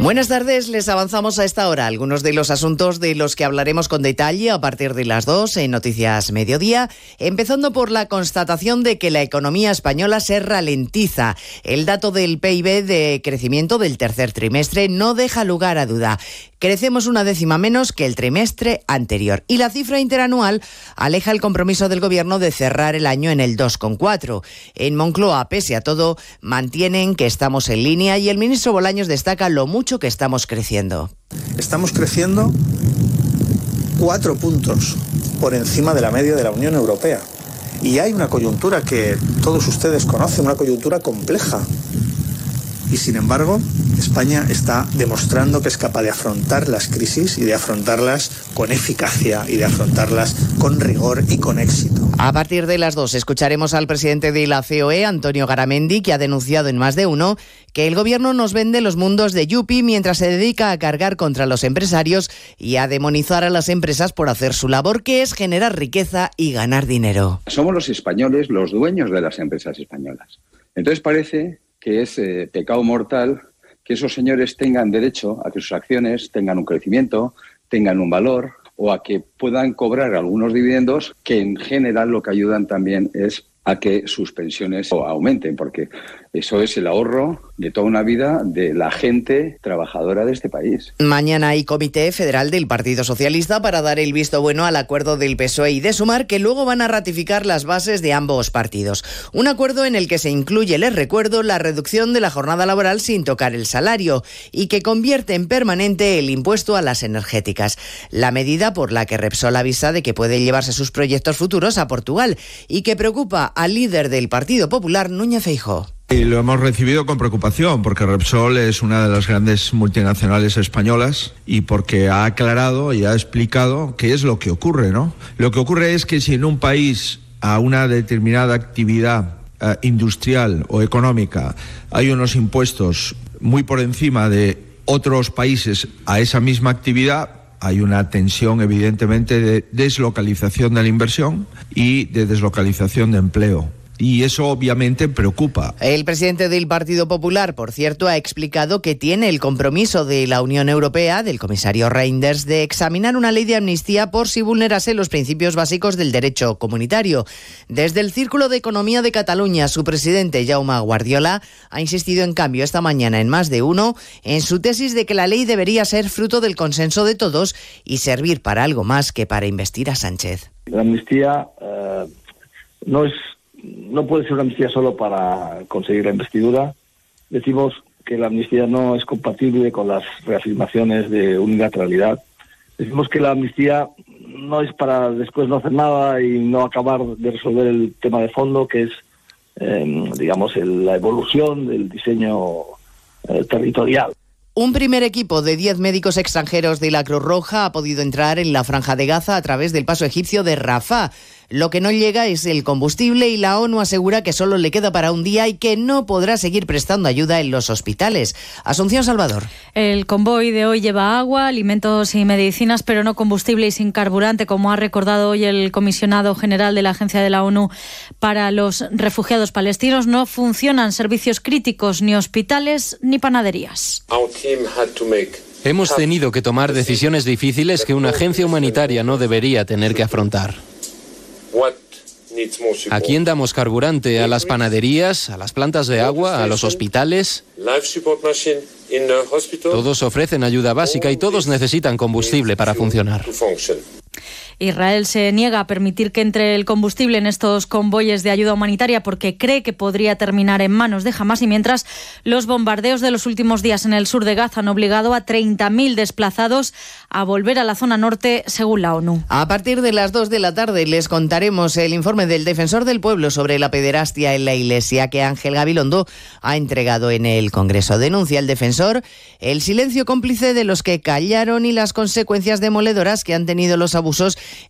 Buenas tardes, les avanzamos a esta hora algunos de los asuntos de los que hablaremos con detalle a partir de las 2 en Noticias Mediodía, empezando por la constatación de que la economía española se ralentiza. El dato del PIB de crecimiento del tercer trimestre no deja lugar a duda. Crecemos una décima menos que el trimestre anterior y la cifra interanual aleja el compromiso del gobierno de cerrar el año en el 2,4. En Moncloa, pese a todo, mantienen que estamos en línea y el ministro Bolaños destaca lo mucho que estamos creciendo. Estamos creciendo cuatro puntos por encima de la media de la Unión Europea. Y hay una coyuntura que todos ustedes conocen, una coyuntura compleja y sin embargo España está demostrando que es capaz de afrontar las crisis y de afrontarlas con eficacia y de afrontarlas con rigor y con éxito. A partir de las dos escucharemos al presidente de la COE, Antonio Garamendi, que ha denunciado en más de uno que el gobierno nos vende los mundos de Yupi mientras se dedica a cargar contra los empresarios y a demonizar a las empresas por hacer su labor, que es generar riqueza y ganar dinero. Somos los españoles los dueños de las empresas españolas. Entonces parece que es eh, pecado mortal que esos señores tengan derecho a que sus acciones tengan un crecimiento, tengan un valor o a que puedan cobrar algunos dividendos que en general lo que ayudan también es a que sus pensiones aumenten, porque eso es el ahorro de toda una vida de la gente trabajadora de este país. Mañana hay comité federal del Partido Socialista para dar el visto bueno al acuerdo del PSOE y de Sumar, que luego van a ratificar las bases de ambos partidos. Un acuerdo en el que se incluye, les recuerdo, la reducción de la jornada laboral sin tocar el salario y que convierte en permanente el impuesto a las energéticas. La medida por la que Repsol avisa de que puede llevarse sus proyectos futuros a Portugal y que preocupa al líder del Partido Popular, Núñez Feijóo. Y lo hemos recibido con preocupación porque Repsol es una de las grandes multinacionales españolas y porque ha aclarado y ha explicado qué es lo que ocurre, ¿no? Lo que ocurre es que si en un país a una determinada actividad eh, industrial o económica hay unos impuestos muy por encima de otros países a esa misma actividad, hay una tensión evidentemente de deslocalización de la inversión y de deslocalización de empleo y eso obviamente preocupa. El presidente del Partido Popular, por cierto, ha explicado que tiene el compromiso de la Unión Europea, del comisario Reinders, de examinar una ley de amnistía por si vulnerase los principios básicos del derecho comunitario. Desde el Círculo de Economía de Cataluña, su presidente, Jaume Guardiola, ha insistido en cambio esta mañana en más de uno en su tesis de que la ley debería ser fruto del consenso de todos y servir para algo más que para investir a Sánchez. La amnistía eh, no es no puede ser una amnistía solo para conseguir la investidura. Decimos que la amnistía no es compatible con las reafirmaciones de unilateralidad. Decimos que la amnistía no es para después no hacer nada y no acabar de resolver el tema de fondo, que es, em, digamos, la evolución del diseño eh, territorial. Un primer equipo de 10 médicos extranjeros de la Cruz Roja ha podido entrar en la franja de Gaza a través del paso egipcio de Rafah. Lo que no llega es el combustible y la ONU asegura que solo le queda para un día y que no podrá seguir prestando ayuda en los hospitales. Asunción Salvador. El convoy de hoy lleva agua, alimentos y medicinas, pero no combustible y sin carburante, como ha recordado hoy el comisionado general de la Agencia de la ONU para los Refugiados Palestinos. No funcionan servicios críticos, ni hospitales, ni panaderías. Hemos tenido que tomar decisiones difíciles que una agencia humanitaria no debería tener que afrontar. ¿A quién damos carburante? ¿A las panaderías? ¿A las plantas de agua? ¿A los hospitales? Todos ofrecen ayuda básica y todos necesitan combustible para funcionar. Israel se niega a permitir que entre el combustible en estos convoyes de ayuda humanitaria porque cree que podría terminar en manos de Hamas y mientras los bombardeos de los últimos días en el sur de Gaza han obligado a 30.000 desplazados a volver a la zona norte según la ONU. A partir de las 2 de la tarde les contaremos el informe del defensor del pueblo sobre la pederastia en la iglesia que Ángel Gabilondo ha entregado en el Congreso. Denuncia el defensor el silencio cómplice de los que callaron y las consecuencias demoledoras que han tenido los abusos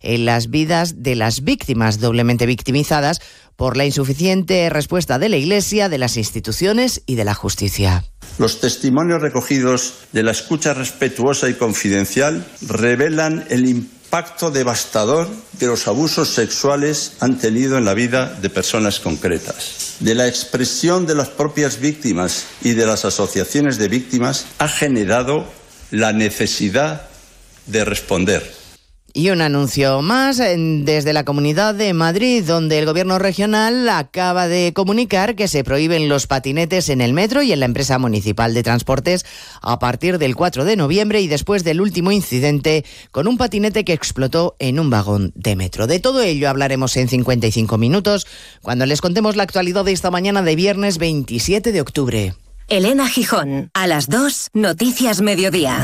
en las vidas de las víctimas doblemente victimizadas por la insuficiente respuesta de la Iglesia, de las instituciones y de la justicia. Los testimonios recogidos de la escucha respetuosa y confidencial revelan el impacto devastador que los abusos sexuales han tenido en la vida de personas concretas. De la expresión de las propias víctimas y de las asociaciones de víctimas ha generado la necesidad de responder y un anuncio más desde la Comunidad de Madrid, donde el Gobierno regional acaba de comunicar que se prohíben los patinetes en el metro y en la empresa municipal de transportes a partir del 4 de noviembre y después del último incidente con un patinete que explotó en un vagón de metro. De todo ello hablaremos en 55 minutos cuando les contemos la actualidad de esta mañana de viernes 27 de octubre. Elena Gijón, a las 2, Noticias Mediodía.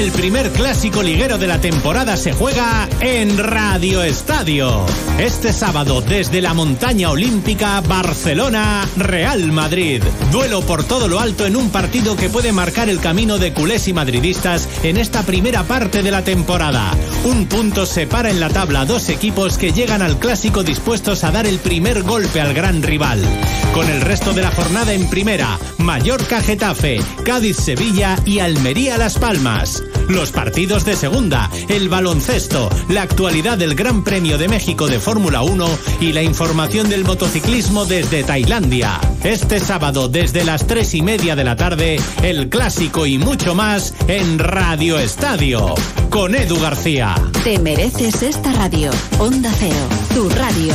El primer clásico liguero de la temporada se juega en Radio Estadio. Este sábado desde la montaña olímpica Barcelona, Real Madrid. Duelo por todo lo alto en un partido que puede marcar el camino de culés y madridistas en esta primera parte de la temporada. Un punto separa en la tabla dos equipos que llegan al clásico dispuestos a dar el primer golpe al gran rival. Con el resto de la jornada en primera, Mallorca Getafe, Cádiz Sevilla y Almería Las Palmas los partidos de segunda, el baloncesto, la actualidad del Gran Premio de México de Fórmula 1 y la información del motociclismo desde Tailandia. Este sábado desde las tres y media de la tarde, el clásico y mucho más en Radio Estadio. Con Edu García. Te mereces esta radio. Onda Cero, tu radio.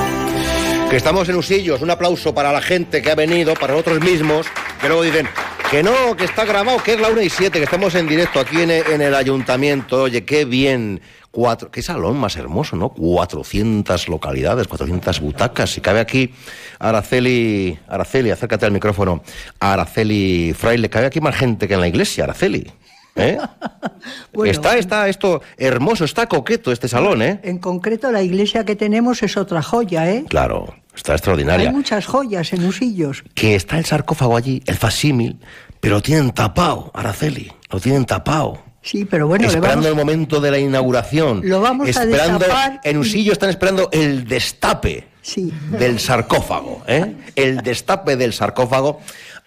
que estamos en Usillos. Un aplauso para la gente que ha venido, para nosotros mismos, que luego dicen que no, que está grabado, que es la 1 y 7, que estamos en directo aquí en, el ayuntamiento. Oye, qué bien. Cuatro, qué salón más hermoso, ¿no? 400 localidades, 400 butacas. Y cabe aquí Araceli, Araceli, acércate al micrófono. Araceli Fraile, cabe aquí más gente que en la iglesia, Araceli. ¿Eh? está, está esto hermoso, está coqueto este salón, ¿eh? En concreto, la iglesia que tenemos es otra joya, ¿eh? Claro, está extraordinaria. Hay muchas joyas en Usillos. Que está el sarcófago allí, el fasímil, pero lo tienen tapado, Araceli, lo tienen tapado. Sí, pero bueno, esperando el momento de la inauguración. Lo vamos esperando, a En Usillos están esperando el destape sí. del sarcófago, ¿eh? El destape del sarcófago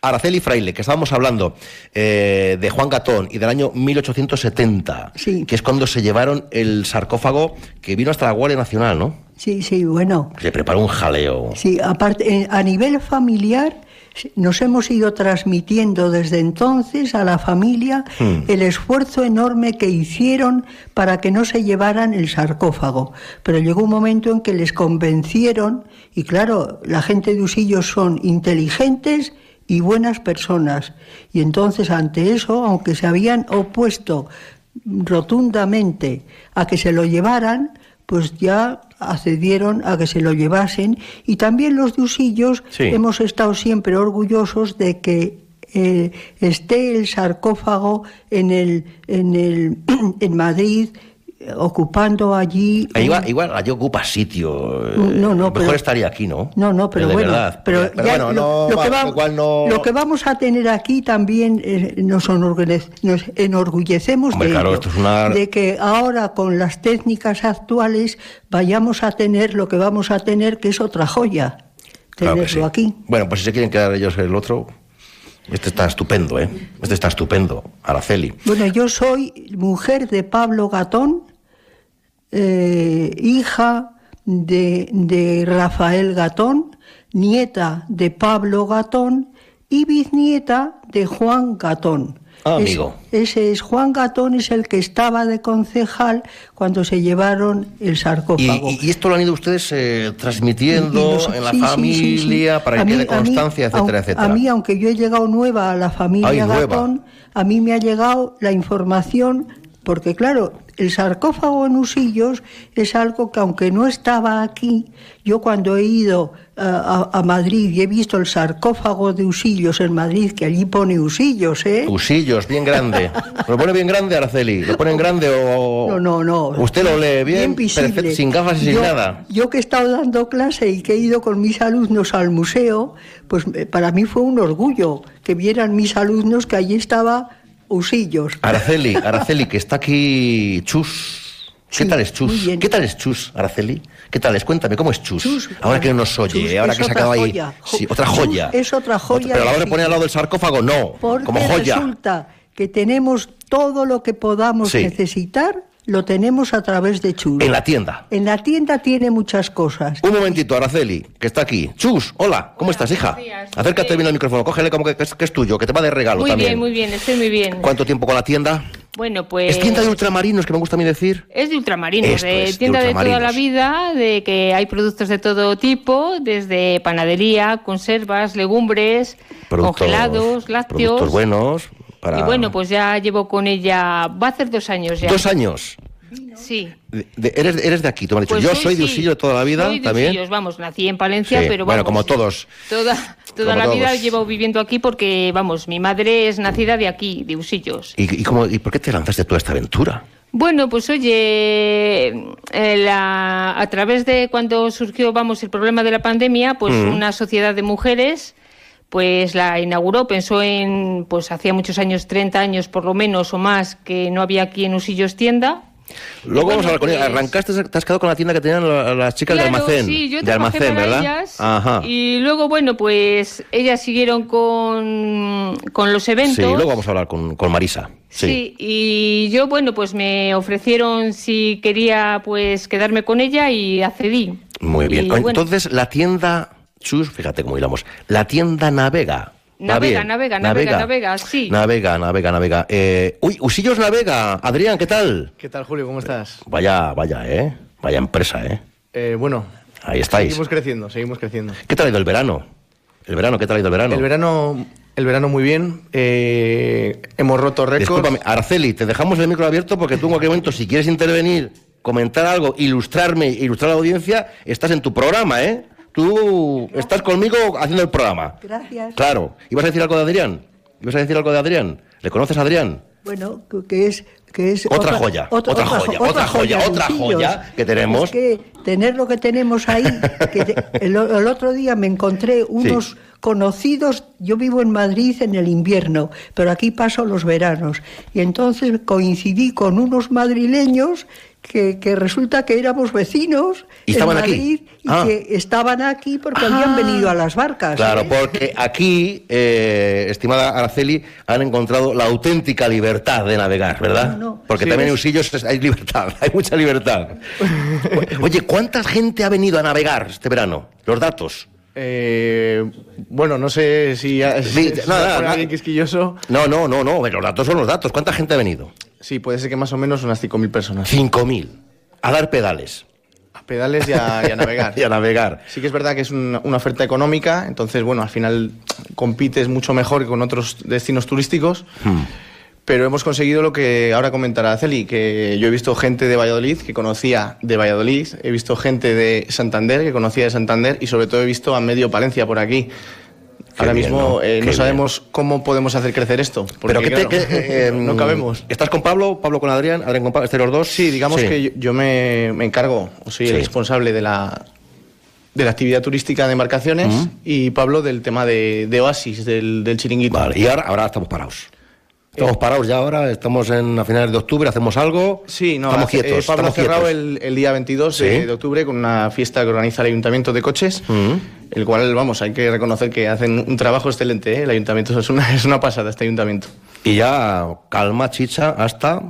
Araceli Fraile, que estábamos hablando eh, de Juan Gatón y del año 1870, que es cuando se llevaron el sarcófago que vino hasta la Guardia Nacional, ¿no? Sí, sí, bueno. Se preparó un jaleo. Sí, aparte, eh, a nivel familiar nos hemos ido transmitiendo desde entonces a la familia hmm. el esfuerzo enorme que hicieron para que no se llevaran el sarcófago. Pero llegó un momento en que les convencieron, y claro, la gente de Usillos son inteligentes y buenas personas. Y entonces ante eso, aunque se habían opuesto rotundamente a que se lo llevaran, pues ya accedieron a que se lo llevasen. Y también los de Usillos hemos estado siempre orgullosos de que eh, esté el sarcófago en, el, en, el, en Madrid ocupando allí. Igual, igual allí ocupa sitio. No, no, Mejor estaría aquí, ¿no? No, no, pero, bueno. Pero, bueno, lo, que lo, que vamos a tener aquí también eh, nos, nos, enorgullecemos de, de que ahora con las técnicas actuales vayamos a tener lo que vamos a tener, que es otra joya Claro tenerlo sí. aquí. Bueno, pues si se quieren quedar ellos el otro, este está estupendo, ¿eh? Este está estupendo, Araceli. Bueno, yo soy mujer de Pablo Gatón, eh, hija de, de Rafael Gatón, nieta de Pablo Gatón y bisnieta de Juan Gatón. Ah, Es- amigo. ese es Juan Gatón, es el que estaba de concejal cuando se llevaron el sarcófago. y- y esto lo han ido ustedes eh, transmitiendo los- en la sí, sí, sí, sí. familia para A que quede a mí, constancia, etcétera, etcétera. A mí, aunque yo he llegado nueva a la familia Ay, nueva. Gatón, a mí me ha llegado la información, porque claro, el sarcófago en Usillos es algo que aunque no estaba aquí, yo cuando he ido a, a- a Madrid y he visto el sarcófago de Usillos en Madrid, que allí pone Usillos, ¿eh? Usillos, bien grande. ¿Lo pone bien grande, Araceli? ¿Lo pone en grande o...? No, no, no. ¿Usted lo lee bien, visible. perfecto, sin gafas y sin Yo- nada? Yo que he estado dando clase y que he ido con mis alumnos al museo, pues eh, para mí fue un orgullo que vieran mis alumnos que allí estaba Usillos. Araceli, Araceli, que está aquí Chus. ¿Qué tal es Chus? ¿Qué tal es Chus, Araceli? ¿Qué tal es? Cuéntame, ¿cómo es Chus? ahora que no nos oye, Chus ahora que se acaba ahí. Sí, otra Chus joya. Es otra joya. Pero a la hora de de poner al lado del sarcófago, no. Porque como joya. resulta que tenemos todo lo que podamos Sí. necesitar, lo tenemos a través de Chus. En la tienda. En la tienda tiene muchas cosas. Un momentito, Araceli, que está aquí. Chus, hola, ¿cómo estás, hija? Acércate bien al micrófono, cógele como que, que es, que es tuyo, que te va de regalo Muy también. bien, muy bien, estoy muy bien. ¿Cuánto tiempo con la tienda? Bueno, pues... Es tienda de ultramarinos, que me gusta a mí decir. Es de ultramarinos, Esto de es, de tienda de, toda la vida, de que hay productos de todo tipo, desde panadería, conservas, legumbres, Productos- congelados, lácteos. Productos buenos. Para... Y bueno, pues ya llevo con ella, va a hacer dos años ya. Dos años. Sí. De- de- eres, eres de aquí, tú me has dicho. Pues Yo soy, soy de sí, Usillo de toda la vida soy de también. Usillos, vamos, nací en Palencia, Sí, pero bueno, vamos, como todos. Toda, toda Como la vida llevo viviendo aquí porque, vamos, mi madre es nacida de aquí, de Usillos. ¿Y, y, cómo- ¿Y por qué te lanzaste toda esta aventura? Bueno, pues oye, eh, la- a través de cuando surgió, vamos, el problema de la pandemia, pues Mm. una sociedad de mujeres, pues la inauguró, pensó en, pues hacía muchos años, 30 años por lo menos o más, que no había aquí en Usillos tienda. Luego vamos a hablar con ella. Arrancaste, te has quedado con la tienda que tenían la- las chicas Claro, de almacén. sí, yo de almacén, para ¿verdad? ellas Ajá. Y luego, bueno, pues ellas siguieron con, con los eventos. Sí, luego vamos a hablar con, con Marisa. Sí. Sí, y yo, bueno, pues me ofrecieron si quería pues quedarme con ella y accedí. Muy bien. Y, bueno, Entonces, la tienda. Chus, fíjate cómo hilamos. La tienda navega. Navega, navega, navega, navega, sí. Navega, navega, navega. Eh, uy, Usillos navega. Adrián, ¿qué tal? ¿Qué tal, Julio? ¿Cómo estás? Vaya, vaya, ¿eh? Vaya empresa, ¿eh? Eh, bueno, Ahí estáis. seguimos creciendo, seguimos creciendo. ¿Qué tal ha ido el verano? ¿El verano? ¿Qué tal ha ido el verano? El verano, el verano muy bien. eh, hemos roto récords. Discúlpame, Araceli, te dejamos el micro abierto porque tú en cualquier momento, si quieres intervenir, comentar algo, ilustrarme, ilustrar a la audiencia, estás en tu programa, ¿eh? Tú estás conmigo haciendo el programa. Gracias. Claro. ¿Ibas a decir algo de Adrián? ¿Ibas a decir algo de Adrián? ¿Le conoces a Adrián? Bueno, que- es que es Otra joya, otra joya, otra joya, otra joya que tenemos. Es que tener lo que tenemos ahí, que te- el, el otro día me encontré unos conocidos, yo vivo en Madrid en el invierno, pero aquí paso los veranos, y entonces coincidí con unos madrileños que, que resulta que éramos vecinos ¿Y en estaban aquí? Madrid y Ah. que estaban aquí porque habían venido a las barcas. Claro, ¿eh? porque aquí, eh, estimada Araceli, han encontrado la auténtica libertad de navegar, ¿verdad? Porque Sí, también en Usillos hay libertad, hay mucha libertad. Oye, ¿cuánta gente ha venido a navegar este verano? Los datos. Eh, bueno, no sé si, si, si nada, nada. alguien quisquilloso. No, no, no, no, los datos son los datos. ¿Cuánta gente ha venido? Sí, puede ser que más o menos unas 5.000 personas. 5.000. A dar pedales. A pedales y a, y a navegar. Y a navegar. Sí que es verdad que es una, una oferta económica, entonces, bueno, al final compites mucho mejor que con otros destinos turísticos. Hmm. Pero hemos conseguido lo que ahora comentará Celi, que yo he visto gente de Valladolid que conocía de Valladolid, he visto gente de Santander que conocía de Santander y sobre todo he visto a medio Palencia por aquí. Ahora bien, mismo ¿no? eh, no sabemos cómo podemos hacer crecer esto. Pero que te, claro, que, eh, no cabemos. ¿Estás con Pablo? ¿Pablo con Adrián? ¿Adrián con Pablo? ¿Estáis los dos? Sí, digamos que yo, yo me, me encargo, o soy Sí. el responsable de la, de la actividad turística de embarcaciones y Pablo del tema de, de Oasis, del, del chiringuito. Vale, y ahora, ahora estamos parados. Estamos parados ya ahora, estamos en, a finales de octubre, hacemos algo. Sí, no, estamos hace- quietos. eh, Pablo ha estamos cerrado quietos. el, el día 22 de, Sí. de octubre con una fiesta que organiza el Ayuntamiento de Coches. Mm. el cual, vamos, hay que reconocer que hacen un trabajo excelente, ¿eh? el ayuntamiento es una, es una pasada este ayuntamiento. Y ya calma, chicha, hasta...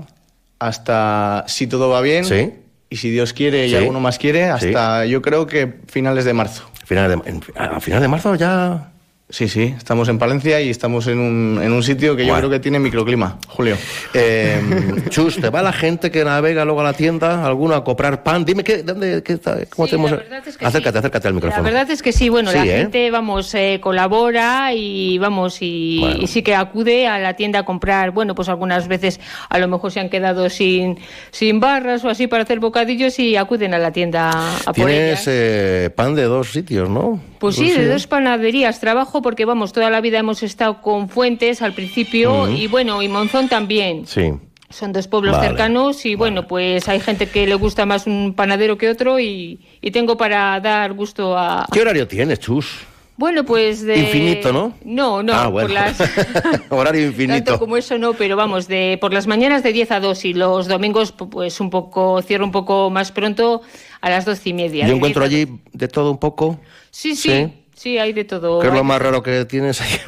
Hasta, si todo va bien, Sí. y si Dios quiere y Sí. alguno más quiere, hasta yo creo que finales de marzo. Finales de, en- a finales de marzo ya... Sí, sí, estamos en Palencia y estamos en un, en un sitio que yo creo que tiene microclima, Julio. Eh, Chus, ¿te va la gente que navega luego a la tienda, alguno a comprar pan? Dime, ¿qué, dónde, qué, está- ¿cómo tenemos? acércate, acércate al La micrófono. verdad es que sí, bueno, Sí, la ¿eh? gente, vamos, eh, colabora y vamos, y, Bueno. y sí que acude a la tienda a comprar, bueno, pues algunas veces a lo mejor se han quedado sin, sin barras o así para hacer bocadillos y acuden a la tienda a por ellas. Tienes eh, pan de dos sitios, ¿no? Pues sí, de dos panaderías trabajo porque vamos, toda la vida hemos estado con Fuentes al principio y bueno, y Monzón también. Sí. Son dos pueblos Vale, cercanos y bueno, pues hay gente que le gusta más un panadero que otro y, y tengo para dar gusto a... ¿Qué horario tienes, Chus? Bueno, pues de... Infinito, ¿no? No, no, Ah, bueno. por las... Horario Tanto infinito. como eso no, pero vamos, de por las mañanas de 10 a 2 y los domingos pues un poco, cierro un poco más pronto a las 12 y media. Yo encuentro 10 a allí de todo un poco. Sí, sí, sí, hay de todo. ¿Qué es lo más raro que tienes ahí?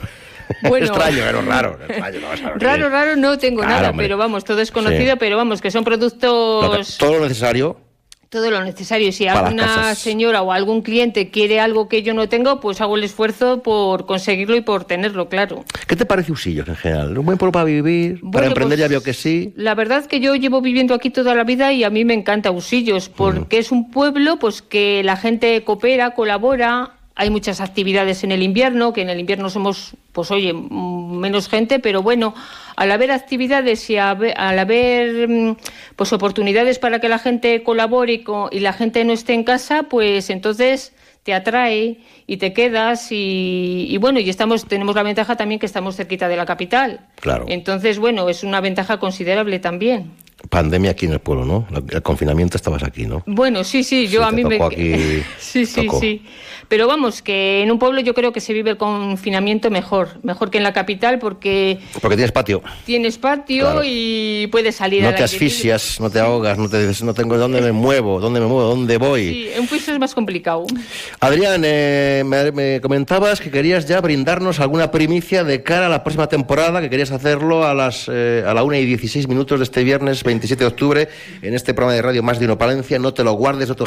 Bueno. extraño, pero raro. extraño, no Raro, raro no tengo Claro, nada, hombre. pero vamos, todo es conocido, Sí. pero vamos, que son que- productos, todo lo necesario. todo lo necesario. Si alguna señora o algún cliente quiere algo que yo no tengo, pues hago el esfuerzo por conseguirlo y por tenerlo, claro. ¿Qué te parece Usillos en general? ¿Un buen pueblo para vivir? Bueno, para emprender pues, ya veo que sí. La verdad es que yo llevo viviendo aquí toda la vida y a mí me encanta Usillos, porque es un pueblo pues que la gente coopera, colabora, hay muchas actividades en el invierno, que en el invierno somos, pues oye, menos gente, pero bueno, al haber actividades y al haber mm, pues oportunidades para que la gente colabore y, co- y la gente no esté en casa, pues entonces te atrae y te quedas y, y bueno, y estamos tenemos la ventaja también que estamos cerquita de la capital. Claro. Entonces, bueno, es una ventaja considerable también. Pandemia aquí en el pueblo, ¿no? El confinamiento estabas aquí, ¿no? Bueno, sí, sí, yo Sí, a mí me... aquí, sí, sí, tocó. sí. Pero vamos, que en un pueblo yo creo que se vive el confinamiento mejor, mejor que en la capital porque Porque tienes patio. tienes patio Claro. y puedes salir No te asfixias, no te ahogas, no te dices, no tengo dónde me muevo, dónde me muevo, dónde voy. Sí, en piso es más complicado. Adrián, eh, me, me comentabas que querías ya brindarnos alguna primicia de cara a la próxima temporada, que querías hacerlo a las eh, a la 1 y 16 minutos de este viernes 27 de octubre en este programa de radio Más de Uno Palencia. No te lo guardes, no te lo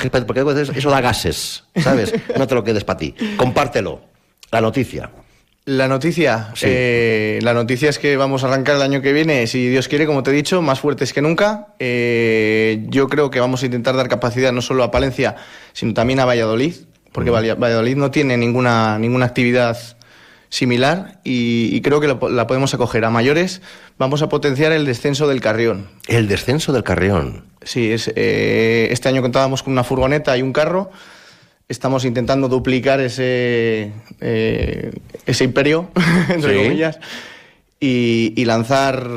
porque eso da gases, ¿sabes? No te lo quedes para ti. Compártelo. La noticia. La noticia, Sí. eh, la noticia es que vamos a arrancar el año que viene, si Dios quiere, como te he dicho, más fuertes que nunca. Eh, yo creo que vamos a intentar dar capacidad no solo a Palencia, sino también a Valladolid, porque Valla- Valladolid no tiene ninguna, ninguna actividad similar y, y creo que la, po- la podemos acoger. A mayores vamos a potenciar el descenso del Carrión. El descenso del Carrión. Sí, es, eh, este año contábamos con una furgoneta y un carro. Estamos intentando duplicar ese, eh, ese imperio, entre Sí. comillas, y, y lanzar,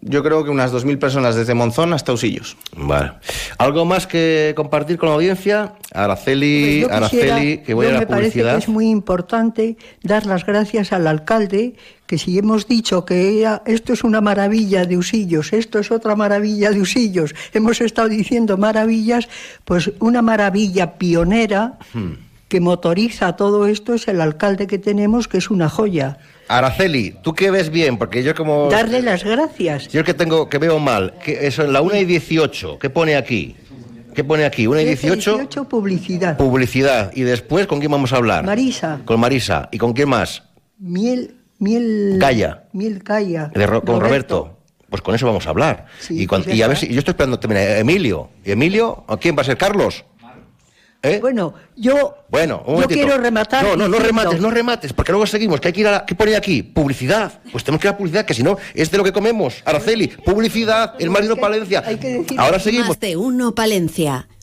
yo creo que unas 2.000 personas desde Monzón hasta Usillos. Vale. ¿Algo más que compartir con la audiencia? Araceli, quisiera- Araceli, que voy a la me parece que es muy importante dar las gracias al alcalde, que si hemos dicho que era- esto es una maravilla de Usillos, esto es otra maravilla de Usillos, hemos estado diciendo maravillas, pues una maravilla pionera Hmm. que motoriza todo esto es el alcalde que tenemos, que es una joya. Araceli, tú que ves bien, porque yo como... Darle las gracias. Yo que tengo, que veo mal, que eso en la 1 y 18, ¿qué pone aquí? ¿Qué pone aquí? 1 y 18, 18 publicidad. publicidad. Y después, ¿con quién vamos a hablar? Marisa, Con Marisa. ¿Y con quién más? miel, miel. Calla. Miel Calla. De Ro- con Roberto. Pues con eso vamos a hablar. Sí, y, pues y a ver si yo estoy esperando también a Emilio. ¿Y Emilio? ¿A quién va a ser Carlos? ¿Eh? Bueno, yo, Bueno, un yo momentito. quiero rematar. No, no, no remates, no remates, porque luego seguimos, que hay que ir a la... ¿Qué pone aquí? Publicidad. Pues tenemos que ir a la publicidad, que si no, es de lo que comemos. Araceli, publicidad, el marino Palencia. Ahora seguimos. Más de uno Palencia.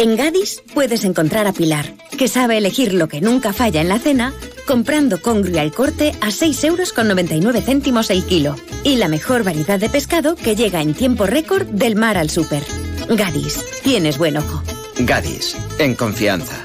En Gadis puedes encontrar a Pilar, que sabe elegir lo que nunca falla en la cena, comprando congrio al corte a 6 euros con 99 céntimos el kilo. Y la mejor variedad de pescado que llega en tiempo récord del mar al súper. Gadis, tienes buen ojo. Gadis, en confianza.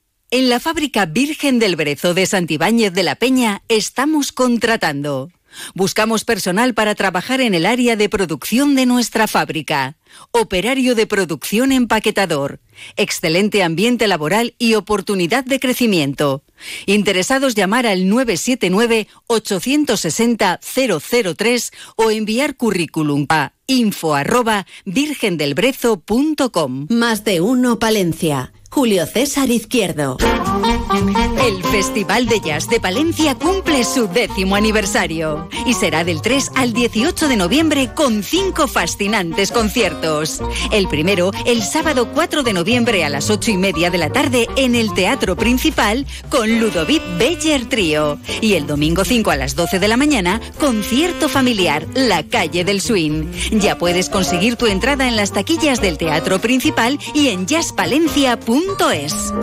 En la fábrica Virgen del Brezo de Santibáñez de la Peña estamos contratando. Buscamos personal para trabajar en el área de producción de nuestra fábrica. Operario de producción empaquetador. Excelente ambiente laboral y oportunidad de crecimiento. Interesados llamar al 979-860-003 o enviar currículum a info virgendelbrezo.com. Más de uno Palencia. Julio César Izquierdo. El Festival de Jazz de Palencia cumple su décimo aniversario y será del 3 al 18 de noviembre con cinco fascinantes conciertos. El primero, el sábado 4 de noviembre a las 8 y media de la tarde en el Teatro Principal con Ludovic Beller Trío. Y el domingo 5 a las 12 de la mañana, concierto familiar La Calle del Swing. Ya puedes conseguir tu entrada en las taquillas del Teatro Principal y en jazzpalencia.com es.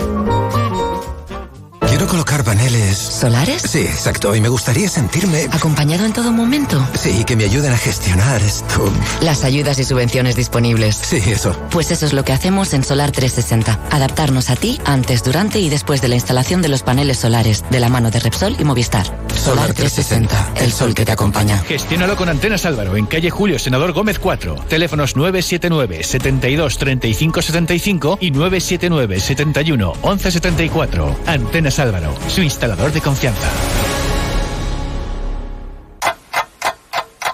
Quiero colocar paneles. ¿Solares? Sí, exacto. Y me gustaría sentirme. ¿Acompañado en todo momento? Sí, que me ayuden a gestionar esto. Las ayudas y subvenciones disponibles. Sí, eso. Pues eso es lo que hacemos en Solar 360. Adaptarnos a ti antes, durante y después de la instalación de los paneles solares, de la mano de Repsol y Movistar. Solar 360, el sol que te acompaña. Gestiónalo con Antenas Álvaro, en calle Julio Senador Gómez 4. Teléfonos 979 72 35 75 y 979 71 11 74. Antenas Álvaro, su instalador de confianza.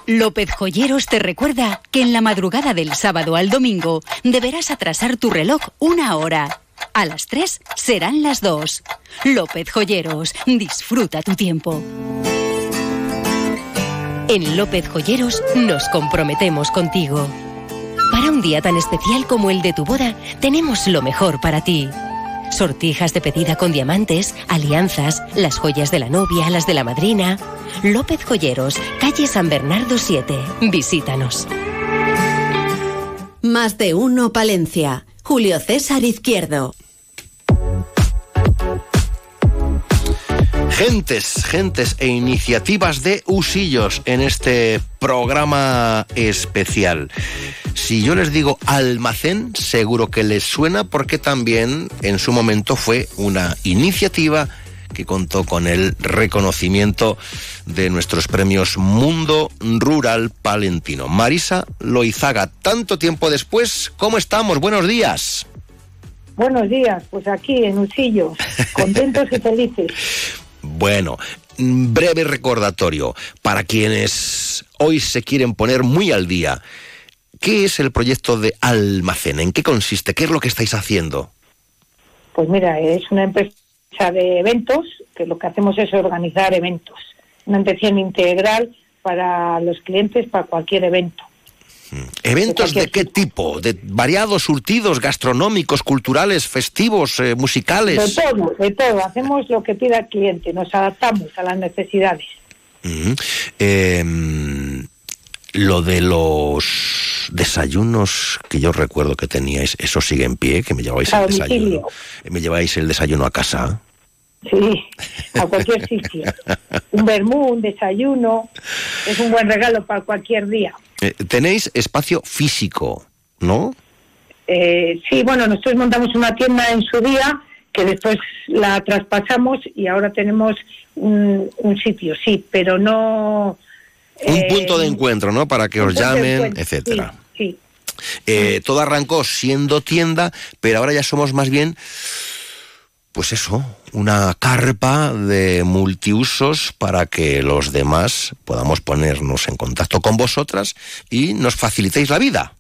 López Joyeros te recuerda que en la madrugada del sábado al domingo deberás atrasar tu reloj una hora. A las 3 serán las 2. López Joyeros, disfruta tu tiempo. En López Joyeros nos comprometemos contigo. Para un día tan especial como el de tu boda, tenemos lo mejor para ti. Sortijas de pedida con diamantes, alianzas, las joyas de la novia, las de la madrina. López Joyeros, calle San Bernardo 7. Visítanos. Más de uno Palencia. Julio César Izquierdo. Gentes, gentes e iniciativas de Usillos en este programa especial. Si yo les digo almacén, seguro que les suena porque también en su momento fue una iniciativa que contó con el reconocimiento de nuestros premios Mundo Rural Palentino. Marisa Loizaga, tanto tiempo después, ¿cómo estamos? Buenos días. Buenos días, pues aquí en Usillos, contentos y felices. Bueno, breve recordatorio para quienes hoy se quieren poner muy al día. ¿Qué es el proyecto de Almacén? ¿En qué consiste? ¿Qué es lo que estáis haciendo? Pues mira, es una empresa de eventos, que lo que hacemos es organizar eventos. Una atención integral para los clientes, para cualquier evento. ¿Eventos de qué tipo? ¿De variados surtidos gastronómicos, culturales, festivos, eh, musicales? De todo, de todo. Hacemos lo que pida el cliente, nos adaptamos a las necesidades. Eh, lo de los desayunos que yo recuerdo que teníais, ¿eso sigue en pie? ¿Que me lleváis el desayuno? ¿Me lleváis el desayuno a casa? Sí, a cualquier sitio. Un vermú, un desayuno, es un buen regalo para cualquier día. Eh, tenéis espacio físico, ¿no? Eh, sí, bueno, nosotros montamos una tienda en su día que después la traspasamos y ahora tenemos un, un sitio, sí, pero no... Un eh, punto de encuentro, ¿no? Para que os llamen, etcétera. Sí, Eh, todo arrancó siendo tienda, pero ahora ya somos más bien, pues eso, una carpa de multiusos para que los demás podamos ponernos en contacto con vosotras y nos facilitéis la vida.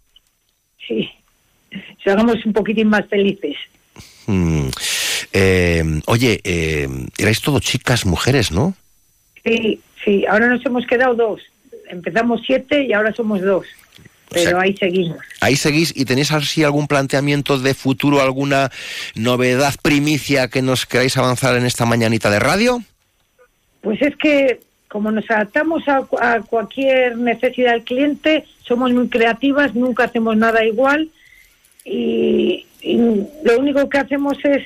sí. Hagamos un poquitín más felices. Mm. Eh, oye, eh, erais todo chicas, mujeres, ¿no? Sí, sí, ahora nos hemos quedado dos. Empezamos siete y ahora somos dos. Pero ahí seguimos. Ahí seguís y tenéis así algún planteamiento de futuro, alguna novedad primicia que nos queráis avanzar en esta mañanita de radio. Pues es que como nos adaptamos a, a cualquier necesidad del cliente, somos muy creativas, nunca hacemos nada igual y, y lo único que hacemos es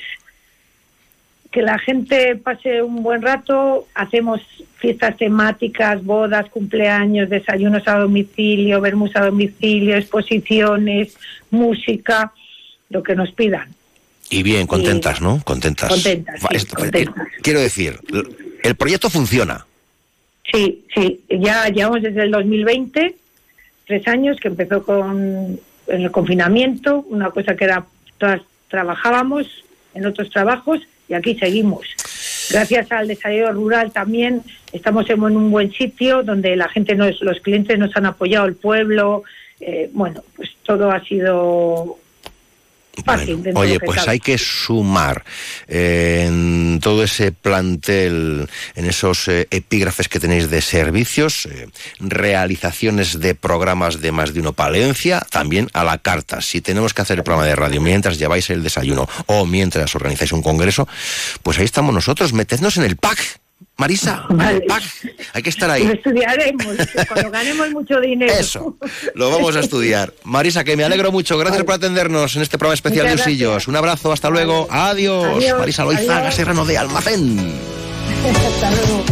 que la gente pase un buen rato, hacemos fiestas temáticas, bodas, cumpleaños, desayunos a domicilio, vermos a domicilio, exposiciones, música, lo que nos pidan. Y bien, contentas, ¿no? Contentas. Contentas, sí, esto- contentas. eh, Quiero decir, el proyecto funciona. Sí, sí, ya llevamos desde el 2020, tres años que empezó con en el confinamiento, una cosa que era, todas trabajábamos en otros trabajos y aquí seguimos. Gracias al desarrollo rural también estamos en un buen sitio donde la gente, nos, los clientes nos han apoyado, el pueblo, eh, bueno, pues todo ha sido fácil. de Oye, pues cabe. hay que sumar eh, en todo ese plantel, en esos eh, epígrafes que tenéis de servicios, eh, realizaciones de programas de más de uno Palencia, también a la carta. Si tenemos que hacer el programa de radio mientras lleváis el desayuno o mientras organizáis un congreso, pues ahí estamos nosotros. Metednos en el pack. Marisa, pack. hay que estar Lo ahí. estudiaremos cuando ganemos mucho dinero. Eso. Lo vamos a estudiar. Marisa, que me alegro mucho. Gracias por atendernos en este programa especial de. Usillos. Un abrazo, hasta luego. Adiós. Adiós, Marisa Loizaga, adiós. Serrano de Almacén. Hasta luego.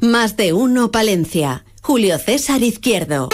Más de uno Palencia. Julio César Izquierdo.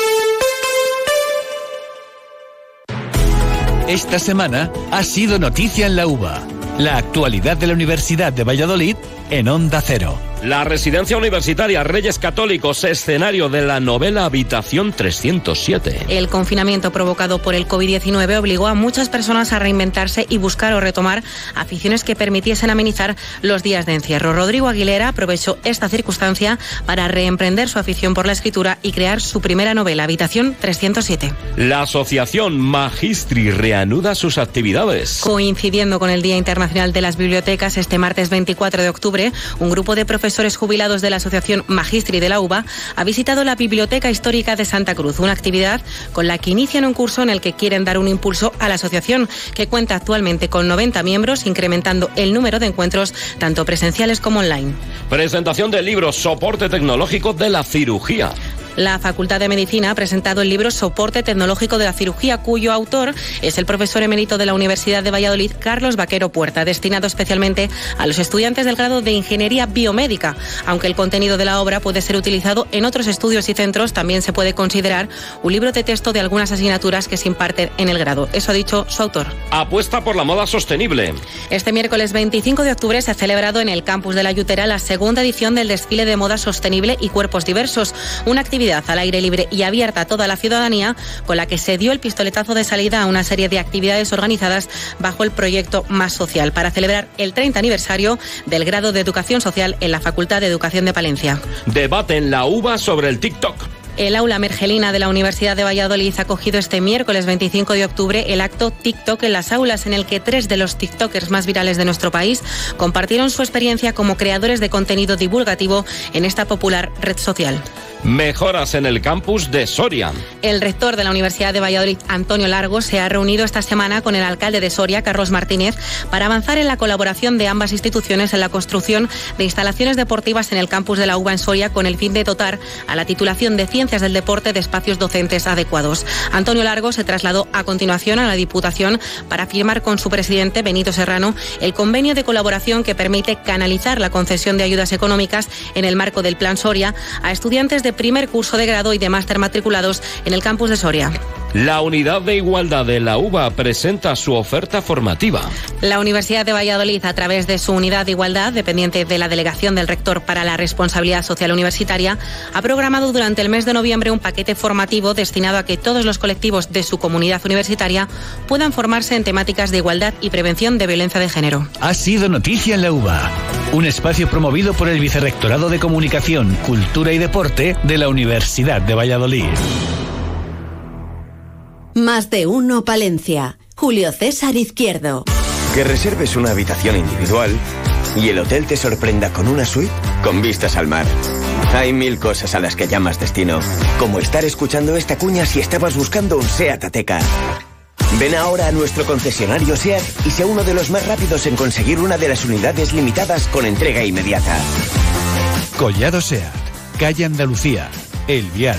Esta semana ha sido noticia en la UBA. La actualidad de la Universidad de Valladolid en Onda Cero. La residencia universitaria Reyes Católicos, escenario de la novela Habitación 307. El confinamiento provocado por el COVID-19 obligó a muchas personas a reinventarse y buscar o retomar aficiones que permitiesen amenizar los días de encierro. Rodrigo Aguilera aprovechó esta circunstancia para reemprender su afición por la escritura y crear su primera novela, Habitación 307. La asociación Magistri reanuda sus actividades. Coincidiendo con el Día Internacional de las Bibliotecas, este martes 24 de octubre, un grupo de profesores jubilados de la Asociación Magistri de la UBA ha visitado la Biblioteca Histórica de Santa Cruz, una actividad con la que inician un curso en el que quieren dar un impulso a la asociación, que cuenta actualmente con 90 miembros, incrementando el número de encuentros tanto presenciales como online. Presentación del libro Soporte tecnológico de la cirugía. La Facultad de Medicina ha presentado el libro Soporte Tecnológico de la Cirugía, cuyo autor es el profesor emérito de la Universidad de Valladolid, Carlos Vaquero Puerta, destinado especialmente a los estudiantes del grado de Ingeniería Biomédica. Aunque el contenido de la obra puede ser utilizado en otros estudios y centros, también se puede considerar un libro de texto de algunas asignaturas que se imparten en el grado. Eso ha dicho su autor. Apuesta por la moda sostenible. Este miércoles 25 de octubre se ha celebrado en el campus de la Yutera la segunda edición del desfile de moda sostenible y cuerpos diversos, una actividad al aire libre y abierta a toda la ciudadanía con la que se dio el pistoletazo de salida a una serie de actividades organizadas bajo el proyecto Más Social para celebrar el 30 aniversario del grado de Educación Social en la Facultad de Educación de Palencia. Debate en la UBA sobre el TikTok. El aula Mergelina de la Universidad de Valladolid ha acogido este miércoles 25 de octubre el acto TikTok en las aulas en el que tres de los TikTokers más virales de nuestro país compartieron su experiencia como creadores de contenido divulgativo en esta popular red social. Mejoras en el campus de Soria. El rector de la Universidad de Valladolid, Antonio Largo, se ha reunido esta semana con el alcalde de Soria, Carlos Martínez, para avanzar en la colaboración de ambas instituciones en la construcción de instalaciones deportivas en el campus de la UBA en Soria con el fin de dotar a la titulación de Ciencias del Deporte de espacios docentes adecuados. Antonio Largo se trasladó a continuación a la Diputación para firmar con su presidente, Benito Serrano, el convenio de colaboración que permite canalizar la concesión de ayudas económicas en el marco del Plan Soria a estudiantes de primer curso de grado y de máster matriculados en el campus de Soria. La unidad de igualdad de la UBA presenta su oferta formativa. La Universidad de Valladolid, a través de su unidad de igualdad, dependiente de la Delegación del Rector para la Responsabilidad Social Universitaria, ha programado durante el mes de noviembre un paquete formativo destinado a que todos los colectivos de su comunidad universitaria puedan formarse en temáticas de igualdad y prevención de violencia de género. Ha sido noticia en la UBA. Un espacio promovido por el Vicerrectorado de Comunicación, Cultura y Deporte de la Universidad de Valladolid. Más de uno Palencia. Julio César Izquierdo. Que reserves una habitación individual y el hotel te sorprenda con una suite con vistas al mar. Hay mil cosas a las que llamas destino, como estar escuchando esta cuña si estabas buscando un SEAT Ateca. Ven ahora a nuestro concesionario SEAT y sea uno de los más rápidos en conseguir una de las unidades limitadas con entrega inmediata. Collado SEAT, calle Andalucía, El Vial.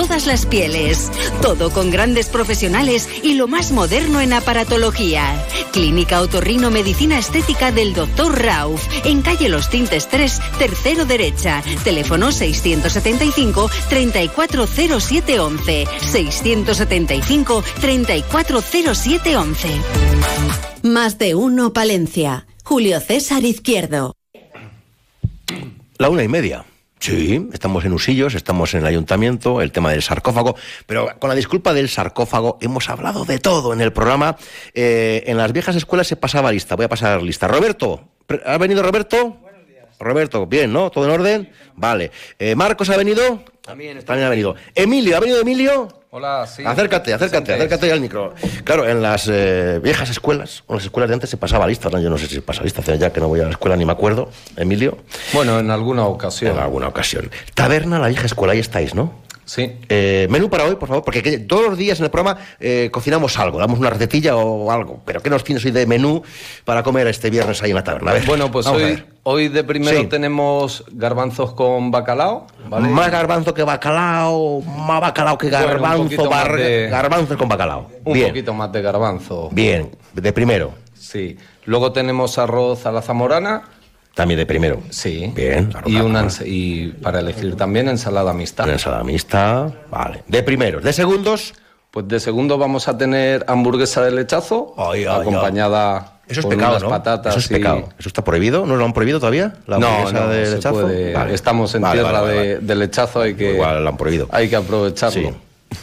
todas las pieles. Todo con grandes profesionales y lo más moderno en aparatología. Clínica Otorrino Medicina Estética del Dr. Rauf, en calle Los Tintes 3, tercero derecha. Teléfono 675 340711. 675 340711. Más de uno Palencia. Julio César Izquierdo. La una y media. Sí, estamos en Usillos, estamos en el ayuntamiento, el tema del sarcófago, pero con la disculpa del sarcófago hemos hablado de todo en el programa. Eh, en las viejas escuelas se pasaba lista, voy a pasar lista. Roberto, ¿ha venido Roberto? Roberto, bien, ¿no? ¿Todo en orden? Vale. Eh, ¿Marcos ha venido? También, También ha venido. ¿Emilio? ¿Ha venido Emilio? Hola, sí. Acércate, acércate, acércate al micro. Claro, en las eh, viejas escuelas, o las escuelas de antes se pasaba lista, ¿no? yo no sé si se pasa lista, hace ya que no voy a la escuela ni me acuerdo, Emilio. Bueno, en alguna ocasión. En alguna ocasión. Taberna, la vieja escuela, ahí estáis, ¿no? Sí. Eh, menú para hoy, por favor, porque que- todos los días en el programa eh, cocinamos algo, damos una recetilla o algo, pero ¿qué nos tienes hoy de menú para comer este viernes ahí en la taberna? A ver, Bueno, pues hoy, hoy de primero Sí. tenemos garbanzos con bacalao, ¿vale? Más garbanzo que bacalao, más bacalao que Bueno, garbanzo, bar- de- garbanzo con bacalao. Un Bien, poquito más de garbanzo. bien, de primero, Sí. Luego tenemos arroz a la zamorana. También de primero. Sí. Bien, Y, una, y para elegir también ensalada mixta. Una ensalada mixta, vale. De primeros, de segundos. Pues de segundo vamos a tener hamburguesa de lechazo, Ay, ay, acompañada Eso es con pecado, unas ¿no? patatas. Eso es y- pecado. ¿Eso está prohibido? ¿No lo han prohibido todavía? ¿La no, hamburguesa no, de se lechazo? puede. Vale. Estamos en Vale, tierra vale, de, lechazo, hay que, Igual la han prohibido. hay que aprovecharlo.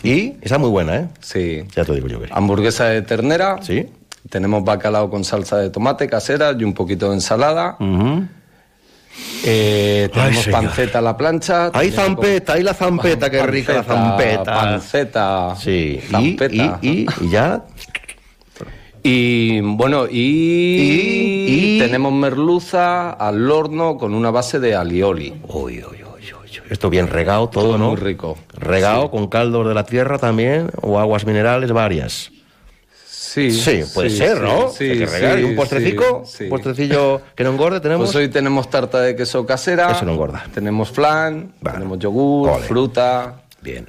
Sí. Y esa es muy buena, ¿eh? Sí. Ya te digo yo que. Hamburguesa de ternera. Sí. Tenemos bacalao con salsa de tomate casera y un poquito de ensalada. Eh, tenemos panceta a la plancha. Ahí tenemos zampeta, ahí la zampeta, qué rica la zampeta. Panceta. Sí, zampeta. y, y, y ya. Y bueno, y, tenemos merluza al horno con una base de alioli. Uy, uy, uy, uy, uy. Esto bien regado todo, ¿no? Muy rico. Regado con caldos de la tierra también o aguas minerales varias. Sí, Sí, puede sí, ser, ¿no? sí, Hay que ¿Y un postrecico? sí, sí. ¿Un postrecillo que no engorde tenemos? Pues hoy tenemos tarta de queso casera. Eso no engorda. Tenemos flan, Vale. tenemos yogur, Ole. fruta, Bien.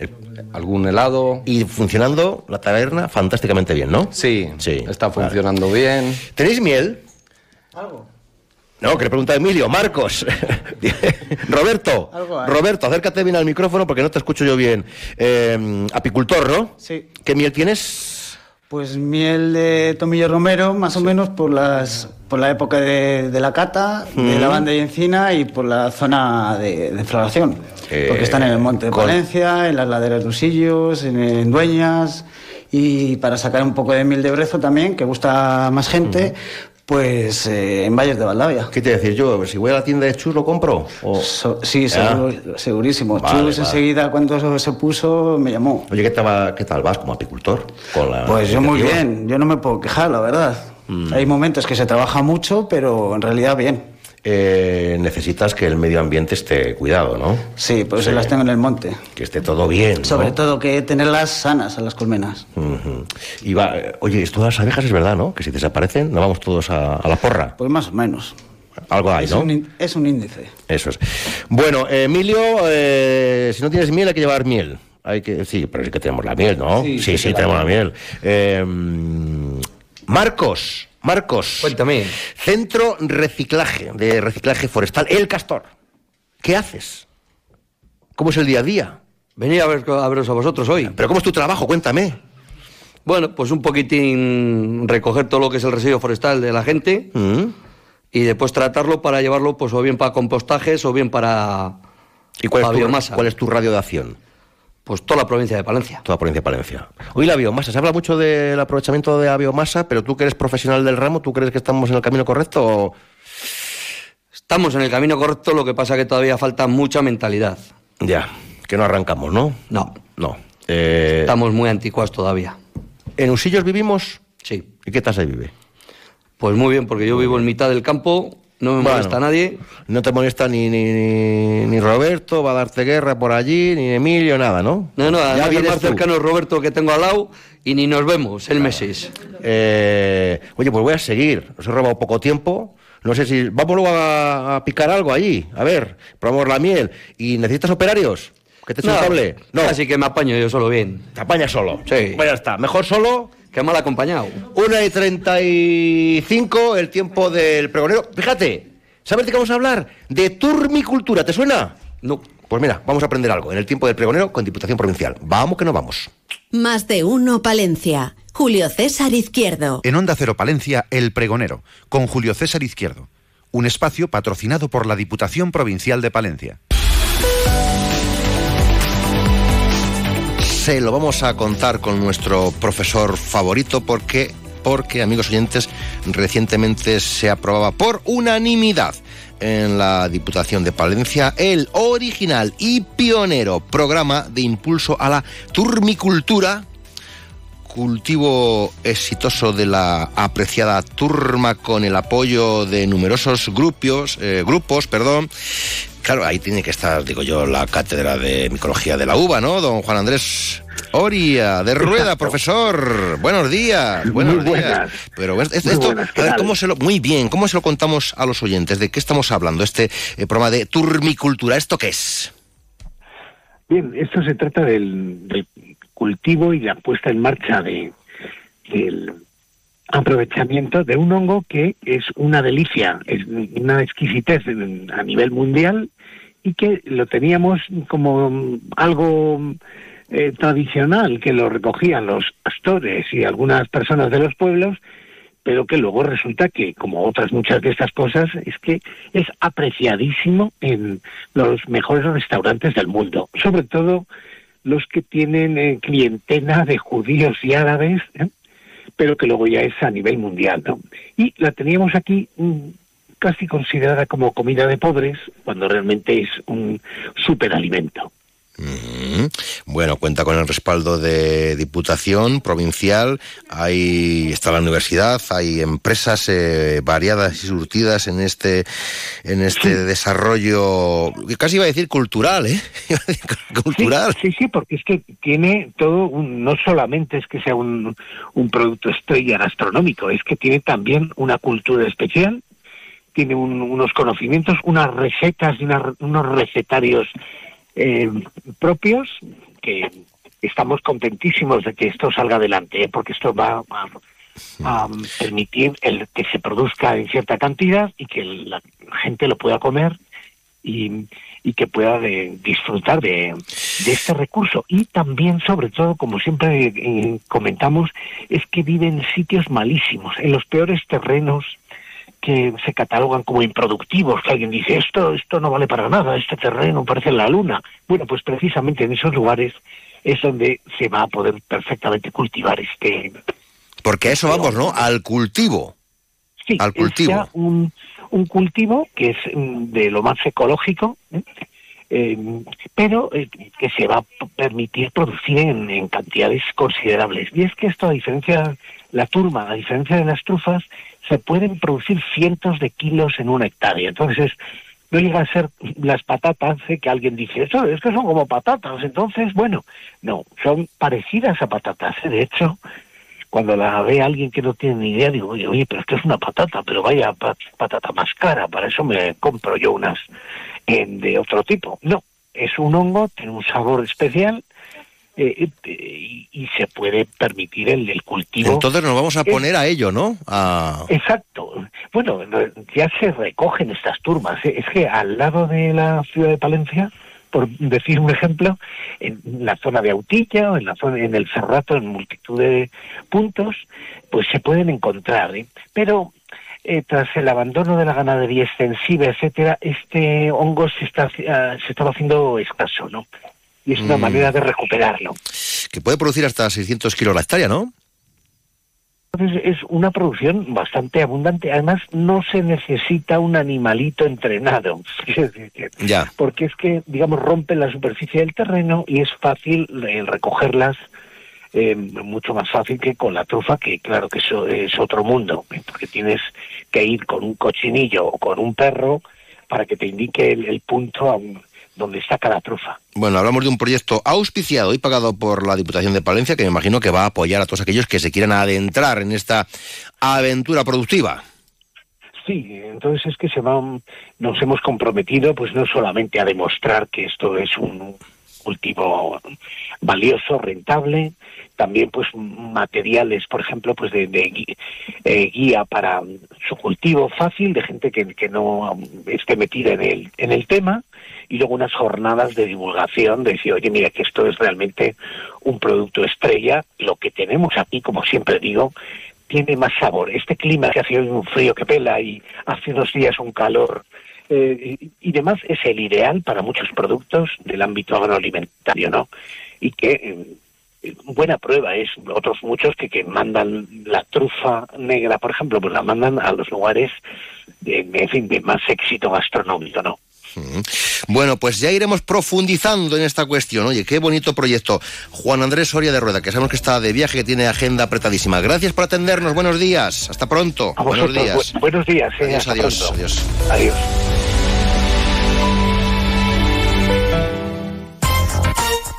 algún helado. Y funcionando la taberna fantásticamente bien, ¿no? Sí, Sí, está vale. funcionando bien. ¿Tenéis miel? No, que le pregunta Emilio, Marcos, Roberto, Algo. Roberto, acércate bien al micrófono porque no te escucho yo bien. Eh, apicultor, ¿no? Sí. ¿Qué miel tienes? Pues miel de tomillo romero, más o menos por las por la época de, de la cata, de Mm. lavanda y encina y por la zona de, de floración. Eh, Porque están en el monte de Palencia, en las laderas de Usillos, en, en Dueñas y para sacar un poco de miel de brezo también, que gusta más gente, pues eh, en Valles de Valdavia. ¿Qué te decir yo? Si voy a la tienda de Chus, ¿lo compro? O- So- sí, seguro- segurísimo. Vale, Chus vale. enseguida cuando se puso me llamó. Oye, ¿qué tal, ¿qué tal vas como apicultor? Con la Pues yo muy bien, yo no me puedo quejar, la verdad. Mm. Hay momentos que se trabaja mucho, pero en realidad bien. Eh, necesitas que el medio ambiente esté cuidado, ¿no? Sí, por eso las tengo en el monte. Que esté todo bien. ¿no? Sobre todo que tenerlas sanas a las colmenas. Y va, eh, oye, esto de las abejas es verdad, ¿no? Que si desaparecen, nos vamos todos a, a la porra. Pues más o menos. Algo hay, es, ¿no? un, es un índice. Eso es. Bueno, eh, Emilio, eh, si no tienes miel hay que llevar miel. Hay que, sí, pero sí que tenemos la miel, ¿no? Sí, Sí, sí sí, tenemos la miel. Eh, mm, Marcos, Marcos. Cuéntame. Centro Reciclaje, de Reciclaje Forestal, El Castor. ¿Qué haces? ¿Cómo es el día a día? Venía a, ver, a veros a vosotros hoy. ¿Pero cómo es tu trabajo? Cuéntame. Bueno, pues un poquitín recoger todo lo que es el residuo forestal de la gente Mm. y después tratarlo para llevarlo, pues o bien para compostajes o bien para, ¿Y cuál es, tu, biomasa. cuál es tu radio de acción? Pues toda la provincia de Palencia. Toda provincia de Palencia. Hoy la biomasa, se habla mucho del aprovechamiento de la biomasa, pero tú que eres profesional del ramo, ¿tú crees que estamos en el camino correcto? o- Estamos en el camino correcto, lo que pasa que todavía falta mucha mentalidad. Ya, que no arrancamos, ¿no? No. No. Eh, Estamos muy anticuas todavía. ¿En Usillos vivimos? Sí. ¿Y qué tal se vive? Pues muy bien, porque yo vivo en mitad del campo, no me Bueno. molesta nadie. No te molesta ni, ni, ni, ni Roberto, va a darte guerra por allí, ni Emilio, nada, ¿no? No, no, Ya vienes más tú. cercano es Roberto que tengo al lado y ni nos vemos el meses. Eh, oye, pues voy a seguir. Os he robado poco tiempo. No sé si. Vamos luego a, a picar algo allí. A ver, probamos la miel. ¿Y necesitas operarios? ¿Que te eche un cable? No. Así que me apaño yo solo bien. Te apañas solo. Sí. Pues ya está. Mejor solo. Que mal acompañado. Una y treinta y cinco, el tiempo del pregonero. Fíjate, ¿sabes de qué vamos a hablar? De turmicultura, ¿te suena? No. Pues mira, vamos a aprender algo en el tiempo del pregonero con Diputación Provincial. Vamos que no vamos. Más de uno Palencia. Julio César Izquierdo. En Onda Cero Palencia, El Pregonero, con Julio César Izquierdo. Un espacio patrocinado por la Diputación Provincial de Palencia. Lo vamos a contar con nuestro profesor favorito porque, porque amigos oyentes, recientemente se aprobaba por unanimidad en la Diputación de Palencia el original y pionero programa de impulso a la turmicultura cultivo exitoso de la apreciada turma con el apoyo de numerosos grupos, eh, grupos, perdón. Claro, ahí tiene que estar, digo yo, la cátedra de micología de la uva, ¿no? Don Juan Andrés Oria, de Rueda, Exacto. profesor. Buenos días, buenos Muy días. buenas. Pero esto, esto- buenas. ¿cómo se lo, muy bien, ¿cómo se lo contamos a los oyentes? ¿De qué estamos hablando? Este eh, programa de turmicultura, ¿esto qué es? Bien, esto se trata del, del cultivo y la puesta en marcha de, del aprovechamiento de un hongo que es una delicia, es una exquisitez a nivel mundial y que lo teníamos como mm, algo eh, tradicional, que lo recogían los pastores y algunas personas de los pueblos, pero que luego resulta que, como otras muchas de estas cosas, es que es apreciadísimo en los mejores restaurantes del mundo, sobre todo los que tienen eh, clientela de judíos y árabes, ¿eh? pero que luego ya es a nivel mundial, ¿no? Y la teníamos aquí mm, casi considerada como comida de pobres, cuando realmente es un superalimento. Mm, Bueno, cuenta con el respaldo de Diputación Provincial, hay, está la universidad, hay empresas eh, variadas y surtidas en este, en este desarrollo, casi iba a decir cultural, ¿eh? Cultural. Sí, sí, sí, porque es que tiene todo, un- no solamente es que sea un, un producto estrella gastronómico, es que tiene también una cultura especial, tiene un- unos conocimientos, unas recetas y una- unos recetarios eh, propios que estamos contentísimos de que esto salga adelante, ¿eh? porque esto va a, a permitir el que se produzca en cierta cantidad y que la gente lo pueda comer y, y que pueda de- disfrutar de, de este recurso. Y también, sobre todo, como siempre eh, comentamos, es que vive en sitios malísimos, en los peores terrenos que se catalogan como improductivos, que alguien dice, esto, esto no vale para nada, este terreno parece la luna. Bueno, pues precisamente en esos lugares es donde se va a poder perfectamente cultivar este, Porque a eso vamos, ¿no? Al cultivo. Sí, Al cultivo. un, un cultivo que es mm, de lo más ecológico, ¿eh? eh, pero eh, que se va a permitir producir en, en cantidades considerables. Y es que esto, a diferencia, la turma, a diferencia de las trufas, se pueden producir cientos de kilos en una hectárea. Entonces, no llega a ser las patatas, que alguien dice, eso es que son como patatas, entonces, bueno, no, son parecidas a patatas. ¿eh? De hecho, cuando la ve alguien que no tiene ni idea, digo, oye, oye, pero esto es una patata, pero vaya pa- patata más cara, para eso me compro yo unas eh, de otro tipo. No, es un hongo, tiene un sabor especial eh, eh, y, se puede permitir el, el cultivo. Entonces nos vamos a Es- poner a ello, ¿no? A... Exacto. Bueno, no, ya se recogen estas turmas. Es que al lado de la ciudad de Palencia, por decir un ejemplo, en la zona de Autilla o en la zona en el Cerrato, en multitud de puntos, pues se pueden encontrar. ¿eh? Pero eh, tras el abandono de la ganadería extensiva, etcétera, este hongo se está ah, se estaba haciendo escaso, ¿no? Y es una Mm. manera de recuperarlo. Que puede producir hasta 600 kilos la hectárea, ¿no? Entonces es una producción bastante abundante. Además, no se necesita un animalito entrenado. Ya. Porque es que, digamos, rompen la superficie del terreno y es fácil eh, recogerlas eh, mucho más fácil que con la trufa, que claro que eso es otro mundo, eh, porque tienes que ir con un cochinillo o con un perro para que te indique el, el punto a un- donde está cada trufa. Bueno, hablamos de un proyecto auspiciado y pagado por la Diputación de Palencia, que me imagino que va a apoyar a todos aquellos que se quieran adentrar en esta aventura productiva. Sí, entonces es que se van, nos hemos comprometido, pues no solamente a demostrar que esto es un cultivo valioso, rentable, también pues materiales, por ejemplo, pues de, de eh, guía para su cultivo fácil, de gente que, que no esté metida en el, en el tema, y luego unas jornadas de divulgación, de decir, oye, mira que esto es realmente un producto estrella, lo que tenemos aquí, como siempre digo, tiene más sabor. Este clima que hace hoy un frío que pela y hace unos días un calor eh, y, demás es el ideal para muchos productos del ámbito agroalimentario, ¿no? Y que eh, buena prueba es otros muchos que, que mandan la trufa negra, por ejemplo, pues la mandan a los lugares en fin, de más éxito gastronómico, ¿no? Bueno, pues ya iremos profundizando en esta cuestión. Oye, qué bonito proyecto. Juan Andrés Soria de Rueda, que sabemos que está de viaje, que tiene agenda apretadísima. Gracias por atendernos. Buenos días. Hasta pronto. A Buenos días. bu- buenos días. eh, Adiós, adiós, pronto. adiós. Adiós.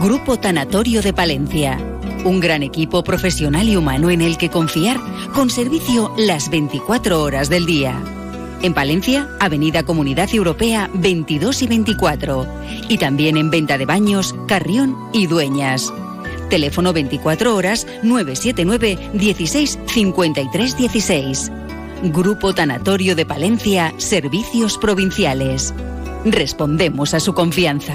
Grupo Tanatorio de Palencia. Un gran equipo profesional y humano en el que confiar, con servicio las 24 horas del día. En Palencia, Avenida Comunidad Europea 22 y 24. Y también en venta de baños, Carrión y Dueñas. Teléfono 24 horas 979 16 53 16. Grupo Tanatorio de Palencia, Servicios Provinciales. Respondemos a su confianza.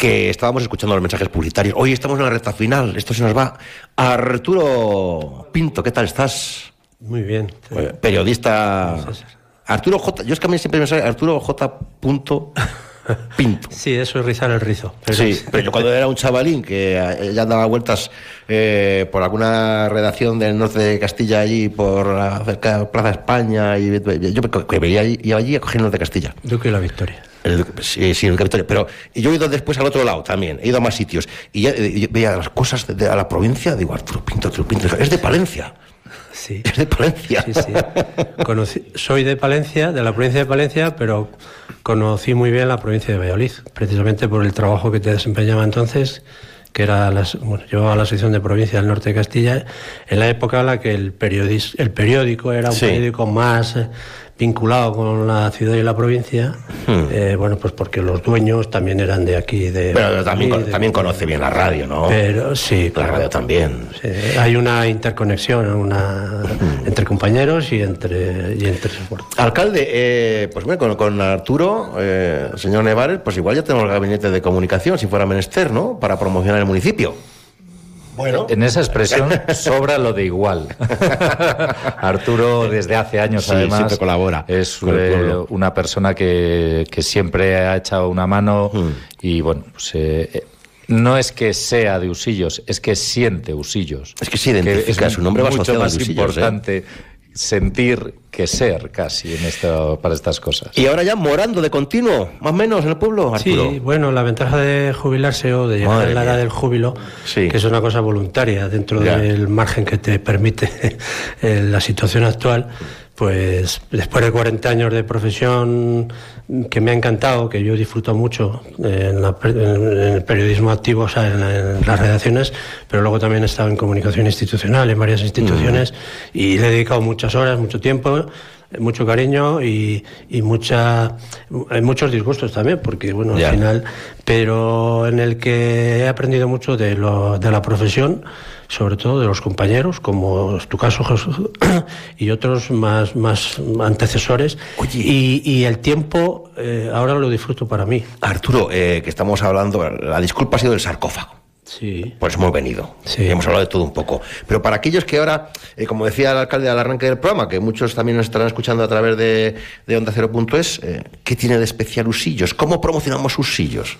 Que estábamos escuchando los mensajes publicitarios. Hoy estamos en la recta final. Esto se nos va. Arturo Pinto, ¿qué tal estás? Muy bien. Periodista. Arturo J. Yo es que a mí siempre me sale Arturo J. Punto Pinto. Sí, eso es rizar el rizo. Pero sí, pero yo cuando era un chavalín que ya daba vueltas eh, por alguna redacción del norte de Castilla allí, por la cerca de Plaza España, y yo que veía allí, iba allí a coger el norte de Castilla. Duque de la Victoria. El- sí, sí, el Capitolio. Pero yo he ido después al otro lado también, he ido a más sitios. Y ya eh, veía las cosas de, a la provincia, digo, Arturo Pinto, Arturo Pinto, es de Palencia. Sí. Es de Palencia. Sí, sí. Conocí- soy de Palencia, de la provincia de Palencia, pero conocí muy bien la provincia de Valladolid, precisamente por el trabajo que te desempeñaba entonces, que era las, bueno, llevaba la sección de provincia del norte de Castilla, en la época en la que el, periodis- el periódico era un Sí. periódico más vinculado con la ciudad y la provincia, Hmm. eh, bueno, pues porque los dueños también eran de aquí, de... Pero también, de- también conoce bien la radio, ¿no? Pero sí, La radio también. Sí, hay una interconexión una, entre compañeros y entre, y entre Alcalde, eh, pues bueno, con, con Arturo, eh, señor Nevares, pues igual ya tenemos el gabinete de comunicación, si fuera menester, ¿no? Para promocionar el municipio. Bueno. En esa expresión sobra lo de igual. Arturo desde hace años Sí, además siempre colabora es eh, una persona que, que siempre ha echado una mano Hmm. y bueno, pues, eh, eh, no es que sea de Usillos, es que siente Usillos. Es que se identifica, es su nombre va asociado de Usillos, ¿eh? Sentir que ser casi en esto para estas cosas. Y ahora ya morando de continuo, más o menos, en el pueblo, Arturo. Sí, bueno, la ventaja de jubilarse o de llegar Madre a la mía. edad del júbilo, que es una cosa voluntaria dentro Ya. del margen que te permite eh, la situación actual, pues después de 40 años de profesión que me ha encantado, que yo disfruto mucho eh, en, la en el periodismo activo, o sea, en, la- en las redacciones, pero luego también he estado en comunicación institucional, en varias instituciones, y le he dedicado muchas horas, mucho tiempo, mucho cariño y, y mucha, muchos disgustos también, porque bueno, Ya. al final, pero en el que he aprendido mucho de, lo, de la profesión, sobre todo de los compañeros, como es tu caso, Jesús, y otros más, más antecesores. Y, y el tiempo eh, ahora lo disfruto para mí. Arturo, eh, que estamos hablando, la disculpa ha sido del sarcófago. Sí. Por eso hemos venido. Hemos hablado de todo un poco. Pero para aquellos que ahora, eh, como decía el alcalde al arranque del programa, que muchos también nos estarán escuchando a través de, de Onda Cero.es, eh, ¿qué tiene de especial Usillos? ¿Cómo promocionamos Usillos?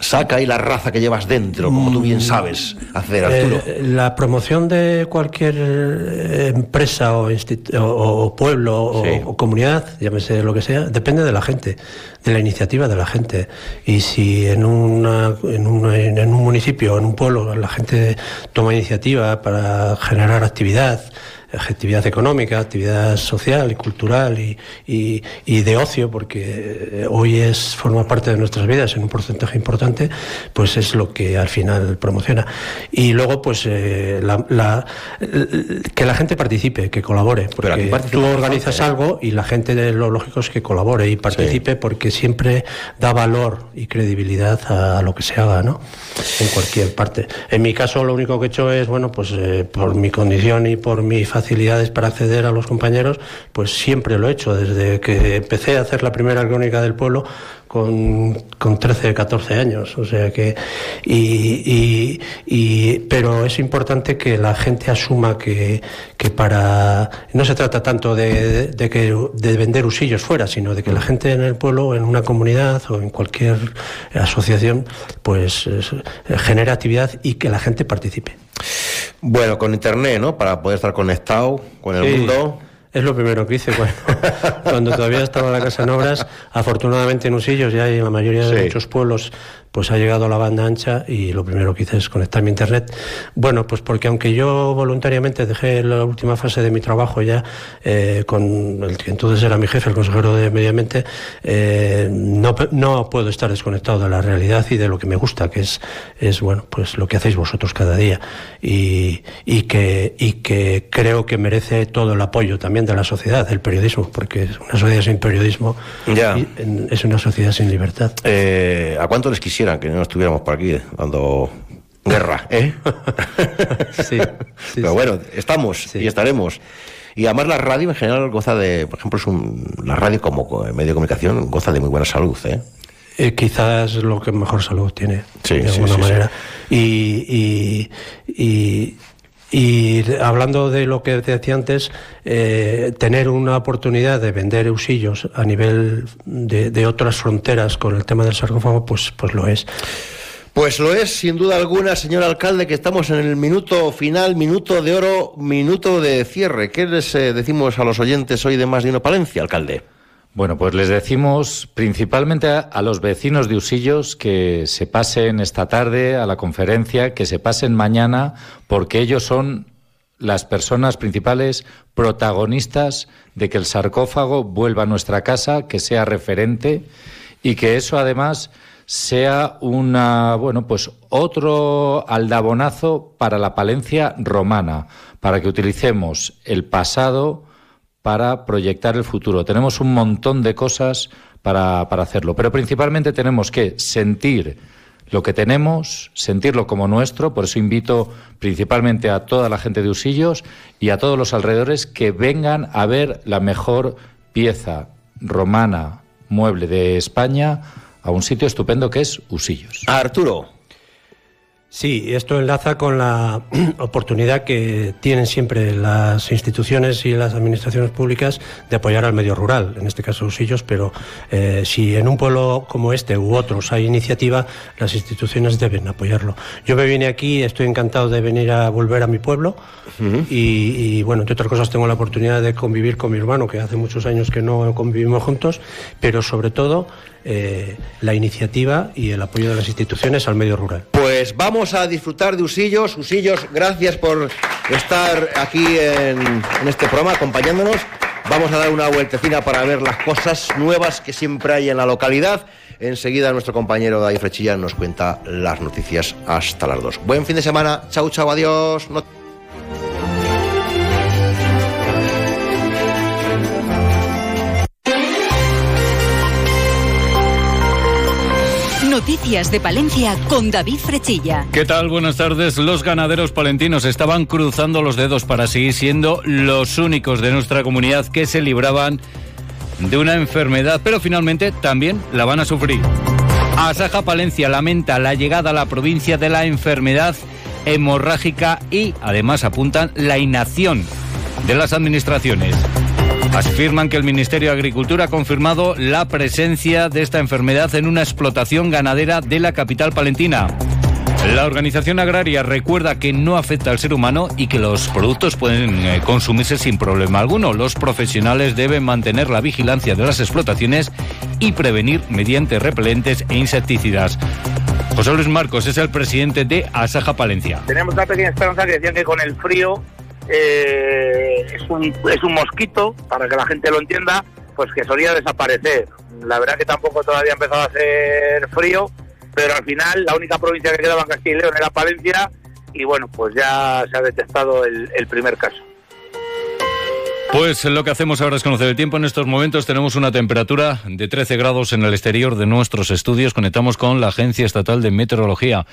Saca ahí la raza que llevas dentro, como tú bien sabes hacer, Arturo. Eh, la promoción de cualquier eh, empresa o, o- o pueblo o- Sí. o, comunidad, llámese lo que sea, depende de la gente, de la iniciativa de la gente. Y si en, una, en, una- en un municipio o en un pueblo la gente toma iniciativa para generar actividad, actividad económica, actividad social y cultural y, y- y de ocio, porque eh, hoy es forma parte de nuestras vidas en un porcentaje importante, pues es lo que al final promociona. Y luego, pues eh, la- la- que la gente participe, que colabore, porque tú organizas ¿eh? algo y la gente de lo lógico es que colabore y participe porque siempre da valor y credibilidad a, a lo que se haga, ¿no? En cualquier parte. En mi caso, lo único que he hecho es, bueno, pues eh, por mi condición y por mis facilidades para acceder a los compañeros, pues siempre lo he hecho. Desde que empecé a hacer la primera crónica del pueblo con, con 13, 14 años. O sea que. Y, y- y- pero es importante que la gente asuma que, que para. No se trata tanto de, de que, de vender usillos fuera, sino de que la gente en el pueblo, en una comunidad o en cualquier asociación, pues es- genere actividad y que la gente participe. Bueno, con internet, ¿no? Para poder estar conectado con el Sí, mundo. Es lo primero que hice cuando, cuando todavía estaba la casa en obras. Afortunadamente en Usillos ya en la mayoría de Sí. muchos pueblos pues ha llegado la banda ancha y lo primero que hice es conectar mi internet. Bueno, pues porque aunque yo voluntariamente dejé la última fase de mi trabajo ya eh, con el que entonces era mi jefe, el consejero de Medio Ambiente, eh, no, no puedo estar desconectado de la realidad y de lo que me gusta, que es, es bueno, pues lo que hacéis vosotros cada día y, y que, y que creo que merece todo el apoyo también de la sociedad, el periodismo, porque una sociedad sin periodismo Ya. es una sociedad sin libertad. Eh, ¿A cuánto les quisieran que no estuviéramos por aquí dando guerra? ¿eh? sí, Pero bueno, estamos y estaremos. Y además la radio en general goza de, por ejemplo, es un- la radio como co- medio de comunicación goza de muy buena salud, ¿eh? Eh, quizás lo que mejor salud tiene, Sí, de sí, alguna sí, manera. Y, y, y- y hablando de lo que decía antes, eh, tener una oportunidad de vender usillos a nivel de, de otras fronteras con el tema del sarcófago, pues, pues lo es. Pues lo es, sin duda alguna, señor alcalde, que estamos en el minuto final, minuto de oro, minuto de cierre. ¿Qué les eh, decimos a los oyentes hoy de Más de Uno Palencia, alcalde? Bueno, pues les decimos principalmente a, los vecinos de Usillos que se pasen esta tarde a la conferencia, que se pasen mañana, porque ellos son las personas principales protagonistas de que el sarcófago vuelva a nuestra casa, que sea referente y que eso además sea una bueno pues otro aldabonazo para la Palencia romana, para que utilicemos el pasado para proyectar el futuro. Tenemos un montón de cosas para, para hacerlo, pero principalmente tenemos que sentir lo que tenemos, sentirlo como nuestro. Por eso invito principalmente a toda la gente de Usillos y a todos los alrededores que vengan a ver la mejor pieza romana mueble de España a un sitio estupendo que es Usillos. Arturo. Sí, esto enlaza con la oportunidad que tienen siempre las instituciones y las administraciones públicas de apoyar al medio rural, en este caso Usillos, pero eh, si en un pueblo como este u otros hay iniciativa, las instituciones deben apoyarlo. Yo me vine aquí, estoy encantado de venir a volver a mi pueblo y, y, bueno, entre otras cosas tengo la oportunidad de convivir con mi hermano, que hace muchos años que no convivimos juntos, pero sobre todo eh, la iniciativa y el apoyo de las instituciones al medio rural. Pues vamos a disfrutar de Usillos. Usillos, gracias por estar aquí en, en este programa acompañándonos. Vamos a dar una vueltecina para ver las cosas nuevas que siempre hay en la localidad. Enseguida nuestro compañero David Frechilla nos cuenta las noticias hasta las dos. Buen fin de semana. Chau, chau, adiós. No- De Palencia con David Frechilla. ¿Qué tal? Buenas tardes. Los ganaderos palentinos estaban cruzando los dedos para seguir siendo los únicos de nuestra comunidad que se libraban de una enfermedad, pero finalmente también la van a sufrir. Asaja Palencia lamenta la llegada a la provincia de la enfermedad hemorrágica y además apuntan la inacción de las administraciones. Afirman que el Ministerio de Agricultura ha confirmado la presencia de esta enfermedad en una explotación ganadera de la capital palentina. La organización agraria recuerda que no afecta al ser humano y que los productos pueden eh, consumirse sin problema alguno. Los profesionales deben mantener la vigilancia de las explotaciones y prevenir mediante repelentes e insecticidas. José Luis Marcos es el presidente de Asaja Palencia. Tenemos una pequeña esperanza que decían que con el frío eh, es, un, es un mosquito, para que la gente lo entienda, pues que solía desaparecer. La verdad que tampoco todavía ha empezado a hacer frío, pero al final la única provincia que quedaba en Castilla y León era Palencia y bueno, pues ya se ha detectado el, el primer caso. Pues lo que hacemos ahora es conocer el tiempo. En estos momentos tenemos una temperatura de 13 grados en el exterior de nuestros estudios. Conectamos con la Agencia Estatal de Meteorología.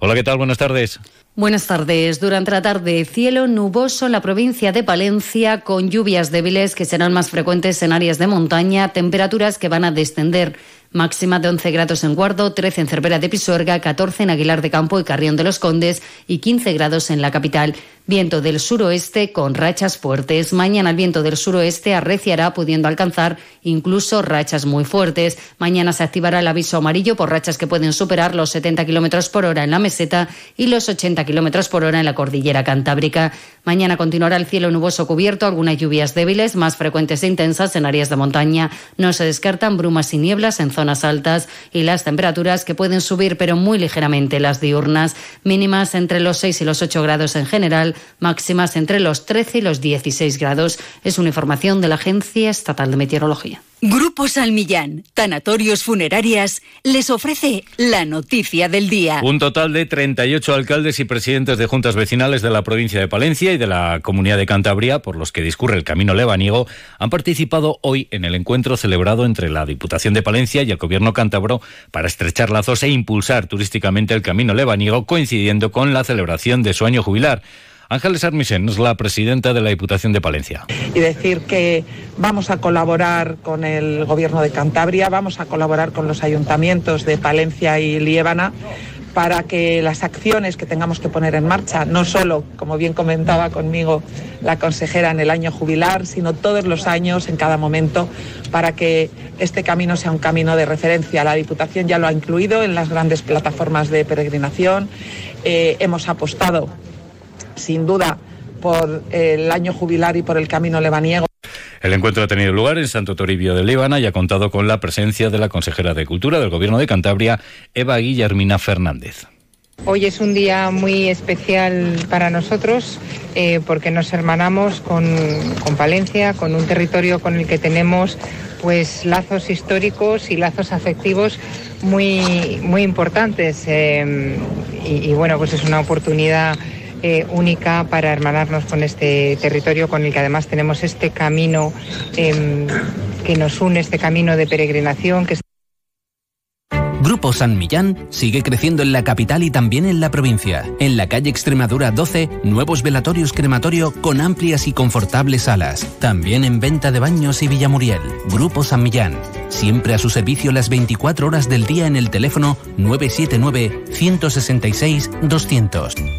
Hola, ¿qué tal? Buenas tardes. Buenas tardes. Durante la tarde, cielo nuboso en la provincia de Palencia, con lluvias débiles que serán más frecuentes en áreas de montaña, temperaturas que van a descender. Máxima de 11 grados en Guardo, 13 en Cervera de Pisuerga, 14 en Aguilar de Campo y Carrión de los Condes y 15 grados en la capital. Viento del suroeste con rachas fuertes. Mañana el viento del suroeste arreciará pudiendo alcanzar incluso rachas muy fuertes. Mañana se activará el aviso amarillo por rachas que pueden superar los 70 kilómetros por hora en la meseta y los 80 kilómetros por hora en la cordillera cantábrica. Mañana continuará el cielo nuboso cubierto, algunas lluvias débiles, más frecuentes e intensas en áreas de montaña. No se descartan brumas y nieblas en zonas altas y las temperaturas que pueden subir, pero muy ligeramente las diurnas, mínimas entre los 6 y los 8 grados en general, máximas entre los 13 y los 16 grados. Es una información de la Agencia Estatal de Meteorología. Grupo Salmillán, Tanatorios Funerarias, les ofrece la noticia del día. Un total de 38 alcaldes y presidentes de juntas vecinales de la provincia de Palencia y de la comunidad de Cantabria, por los que discurre el camino lebaniego, han participado hoy en el encuentro celebrado entre la Diputación de Palencia y el gobierno cántabro para estrechar lazos e impulsar turísticamente el camino lebaniego, coincidiendo con la celebración de su año jubilar. Ángeles Armisen es la presidenta de la Diputación de Palencia. y decir que vamos a colaborar con el Gobierno de Cantabria, vamos a colaborar con los ayuntamientos de Palencia y Liébana para que las acciones que tengamos que poner en marcha, no solo, como bien comentaba conmigo la consejera, en el año jubilar, sino todos los años, en cada momento, para que este camino sea un camino de referencia. La Diputación ya lo ha incluido en las grandes plataformas de peregrinación. Eh, hemos apostado, sin duda, por el año jubilar y por el camino lebaniego. El encuentro ha tenido lugar en Santo Toribio de Líbana y ha contado con la presencia de la consejera de Cultura del Gobierno de Cantabria, Eva Guillermina Fernández. Hoy es un día muy especial para nosotros eh, porque nos hermanamos con, con Palencia, con un territorio con el que tenemos pues lazos históricos y lazos afectivos muy, muy importantes. eh, y, y, bueno, pues es una oportunidad eh, única para hermanarnos con este territorio con el que además tenemos este camino eh, que nos une, este camino de peregrinación que Grupo San Millán sigue creciendo en la capital y también en la provincia. En la calle Extremadura 12, nuevos velatorios crematorio con amplias y confortables salas. También en venta de baños y Villamuriel. Grupo San Millán. Siempre a su servicio las 24 horas del día en el teléfono 979-166-200.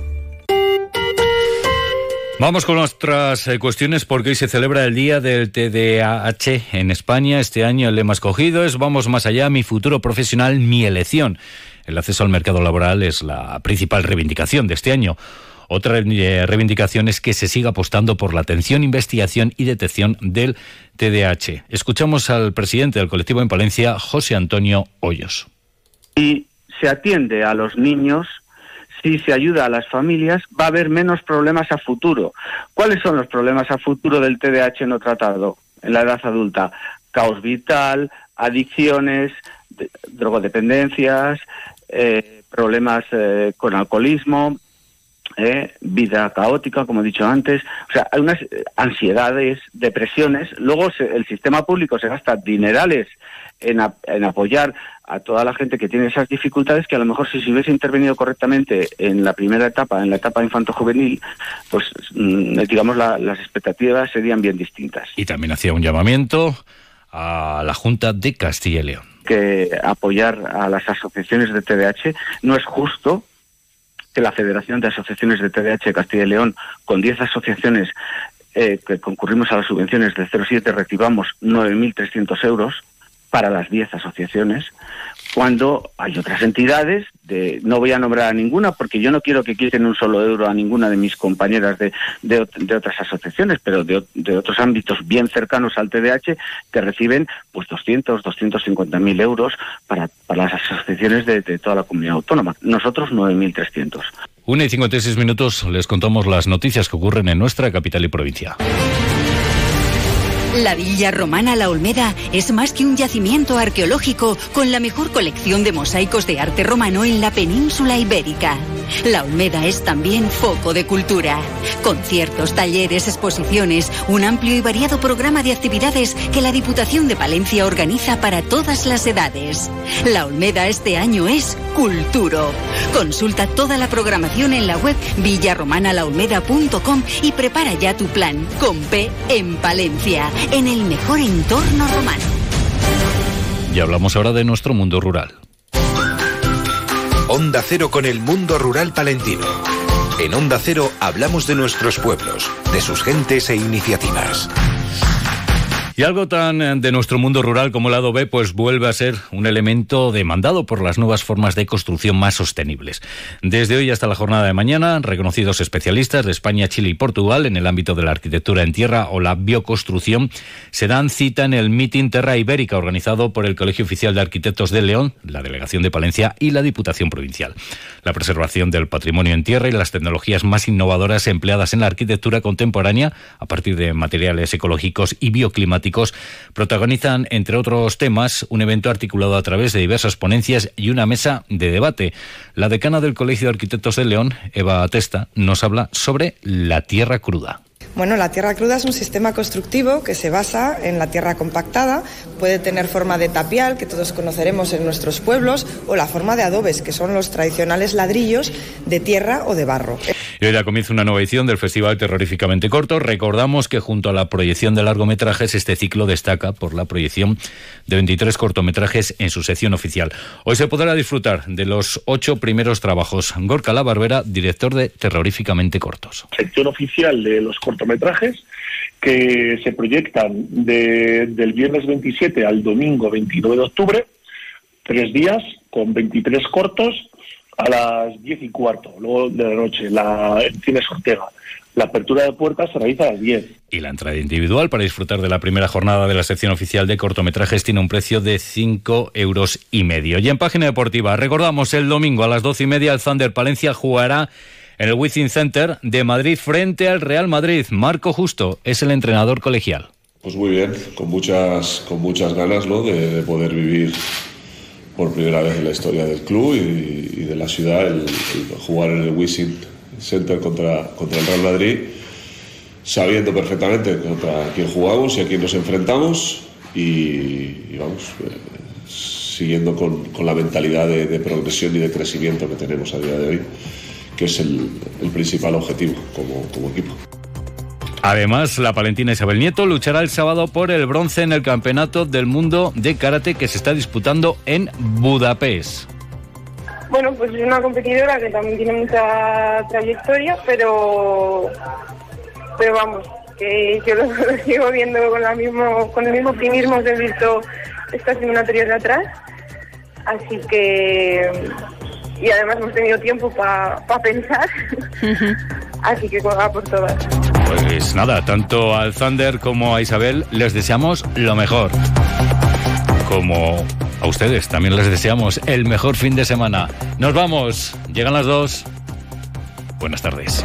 Vamos con nuestras eh, cuestiones porque hoy se celebra el Día del TDAH en España. Este año el lema escogido es Vamos más allá, mi futuro profesional, mi elección. El acceso al mercado laboral es la principal reivindicación de este año. Otra eh, reivindicación es que se siga apostando por la atención, investigación y detección del TDAH. Escuchamos al presidente del colectivo en Palencia, José Antonio Hoyos. Si se atiende a los niños, si se ayuda a las familias, va a haber menos problemas a futuro. ¿Cuáles son los problemas a futuro del TDAH no tratado en la edad adulta? Caos vital, adicciones, de- drogodependencias, eh, problemas eh, con alcoholismo, eh, vida caótica, como he dicho antes, o sea, hay unas eh, ansiedades, depresiones. Luego se- el sistema público se gasta dinerales en, ap- en apoyar a toda la gente que tiene esas dificultades que a lo mejor si se hubiese intervenido correctamente en la primera etapa, en la etapa infanto-juvenil, pues mm, digamos la- las expectativas serían bien distintas. Y también hacía un llamamiento a la Junta de Castilla y León. que apoyar a las asociaciones de TDAH. No es justo que la Federación de Asociaciones de TDAH de Castilla y León, con 10 asociaciones eh, que concurrimos a las subvenciones del 07, recibamos 9.300 euros para las 10 asociaciones, cuando hay otras entidades, de, no voy a nombrar a ninguna porque yo no quiero que quiten un solo euro a ninguna de mis compañeras de, de, ot- de otras asociaciones, pero de, ot- de otros ámbitos bien cercanos al TDAH que reciben pues 200, 250 mil euros para, para las asociaciones de, de toda la comunidad autónoma. Nosotros 9.300. Una y 56 minutos les contamos las noticias que ocurren en nuestra capital y provincia. La Villa Romana La Olmeda es más que un yacimiento arqueológico con la mejor colección de mosaicos de arte romano en la península ibérica. La Olmeda es también foco de cultura. Conciertos, talleres, exposiciones, un amplio y variado programa de actividades que la Diputación de Palencia organiza para todas las edades. La Olmeda este año es Culturo. Consulta toda la programación en la web villaromanalaolmeda.com y prepara ya tu plan con P en Palencia, en el mejor entorno romano. Y hablamos ahora de nuestro mundo rural. Onda Cero con el mundo rural palentino. En Onda Cero hablamos de nuestros pueblos, de sus gentes e iniciativas. Y algo tan eh, de nuestro mundo rural como el lado B, pues vuelve a ser un elemento demandado por las nuevas formas de construcción más sostenibles. Desde hoy hasta la jornada de mañana, reconocidos especialistas de España, Chile y Portugal en el ámbito de la arquitectura en tierra o la bioconstrucción se dan cita en el Meeting Terra Ibérica organizado por el Colegio Oficial de Arquitectos de León, la Delegación de Palencia y la Diputación Provincial. La preservación del patrimonio en tierra y las tecnologías más innovadoras empleadas en la arquitectura contemporánea a partir de materiales ecológicos y bioclimáticos protagonizan, entre otros temas, un evento articulado a través de diversas ponencias y una mesa de debate. La decana del Colegio de Arquitectos de León, Eva Testa, nos habla sobre la tierra cruda. Bueno, la tierra cruda es un sistema constructivo que se basa en la tierra compactada. Puede tener forma de tapial, que todos conoceremos en nuestros pueblos, o la forma de adobes, que son los tradicionales ladrillos de tierra o de barro. Y hoy ya comienza una nueva edición del Festival Terroríficamente Corto. Recordamos que junto a la proyección de largometrajes, este ciclo destaca por la proyección de 23 cortometrajes en su sección oficial. Hoy se podrá disfrutar de los ocho primeros trabajos. Gorka La Barbera, director de Terroríficamente Cortos. sección oficial de los cortometrajes que se proyectan de- del viernes 27 al domingo 29 de octubre, tres días con 23 cortos a las 10 y cuarto, luego de la noche, la, en Cines Ortega. La apertura de puertas se realiza a las 10. Y la entrada individual para disfrutar de la primera jornada de la sección oficial de cortometrajes tiene un precio de 5 euros y medio. Y en página deportiva, recordamos el domingo a las 12 y media el Thunder Palencia jugará en el Within Center de Madrid frente al Real Madrid. Marco Justo es el entrenador colegial. Pues muy bien, con muchas, con muchas ganas ¿no? de, poder vivir por primera vez en la historia del club y, de la ciudad el, jugar en el Within Center contra, contra el Real Madrid, sabiendo perfectamente contra quién jugamos y a quién nos enfrentamos y, vamos, eh, siguiendo con, con, la mentalidad de, progresión y de crecimiento que tenemos a día de hoy, que es el, el principal objetivo como, como equipo. Además, la palentina Isabel Nieto luchará el sábado por el bronce en el Campeonato del Mundo de Karate que se está disputando en Budapest. Bueno, pues es una competidora que también tiene mucha trayectoria, pero, pero vamos, que yo lo, sigo viendo con, la mismo, con el mismo optimismo que he visto estas eliminatorias de atrás. Así que, y además hemos tenido tiempo para pensar, así que juega por todas. Pues nada, tanto al Thunder como a Isabel les deseamos lo mejor. Como a ustedes también les deseamos el mejor fin de semana. Nos vamos. Llegan las dos. Buenas tardes.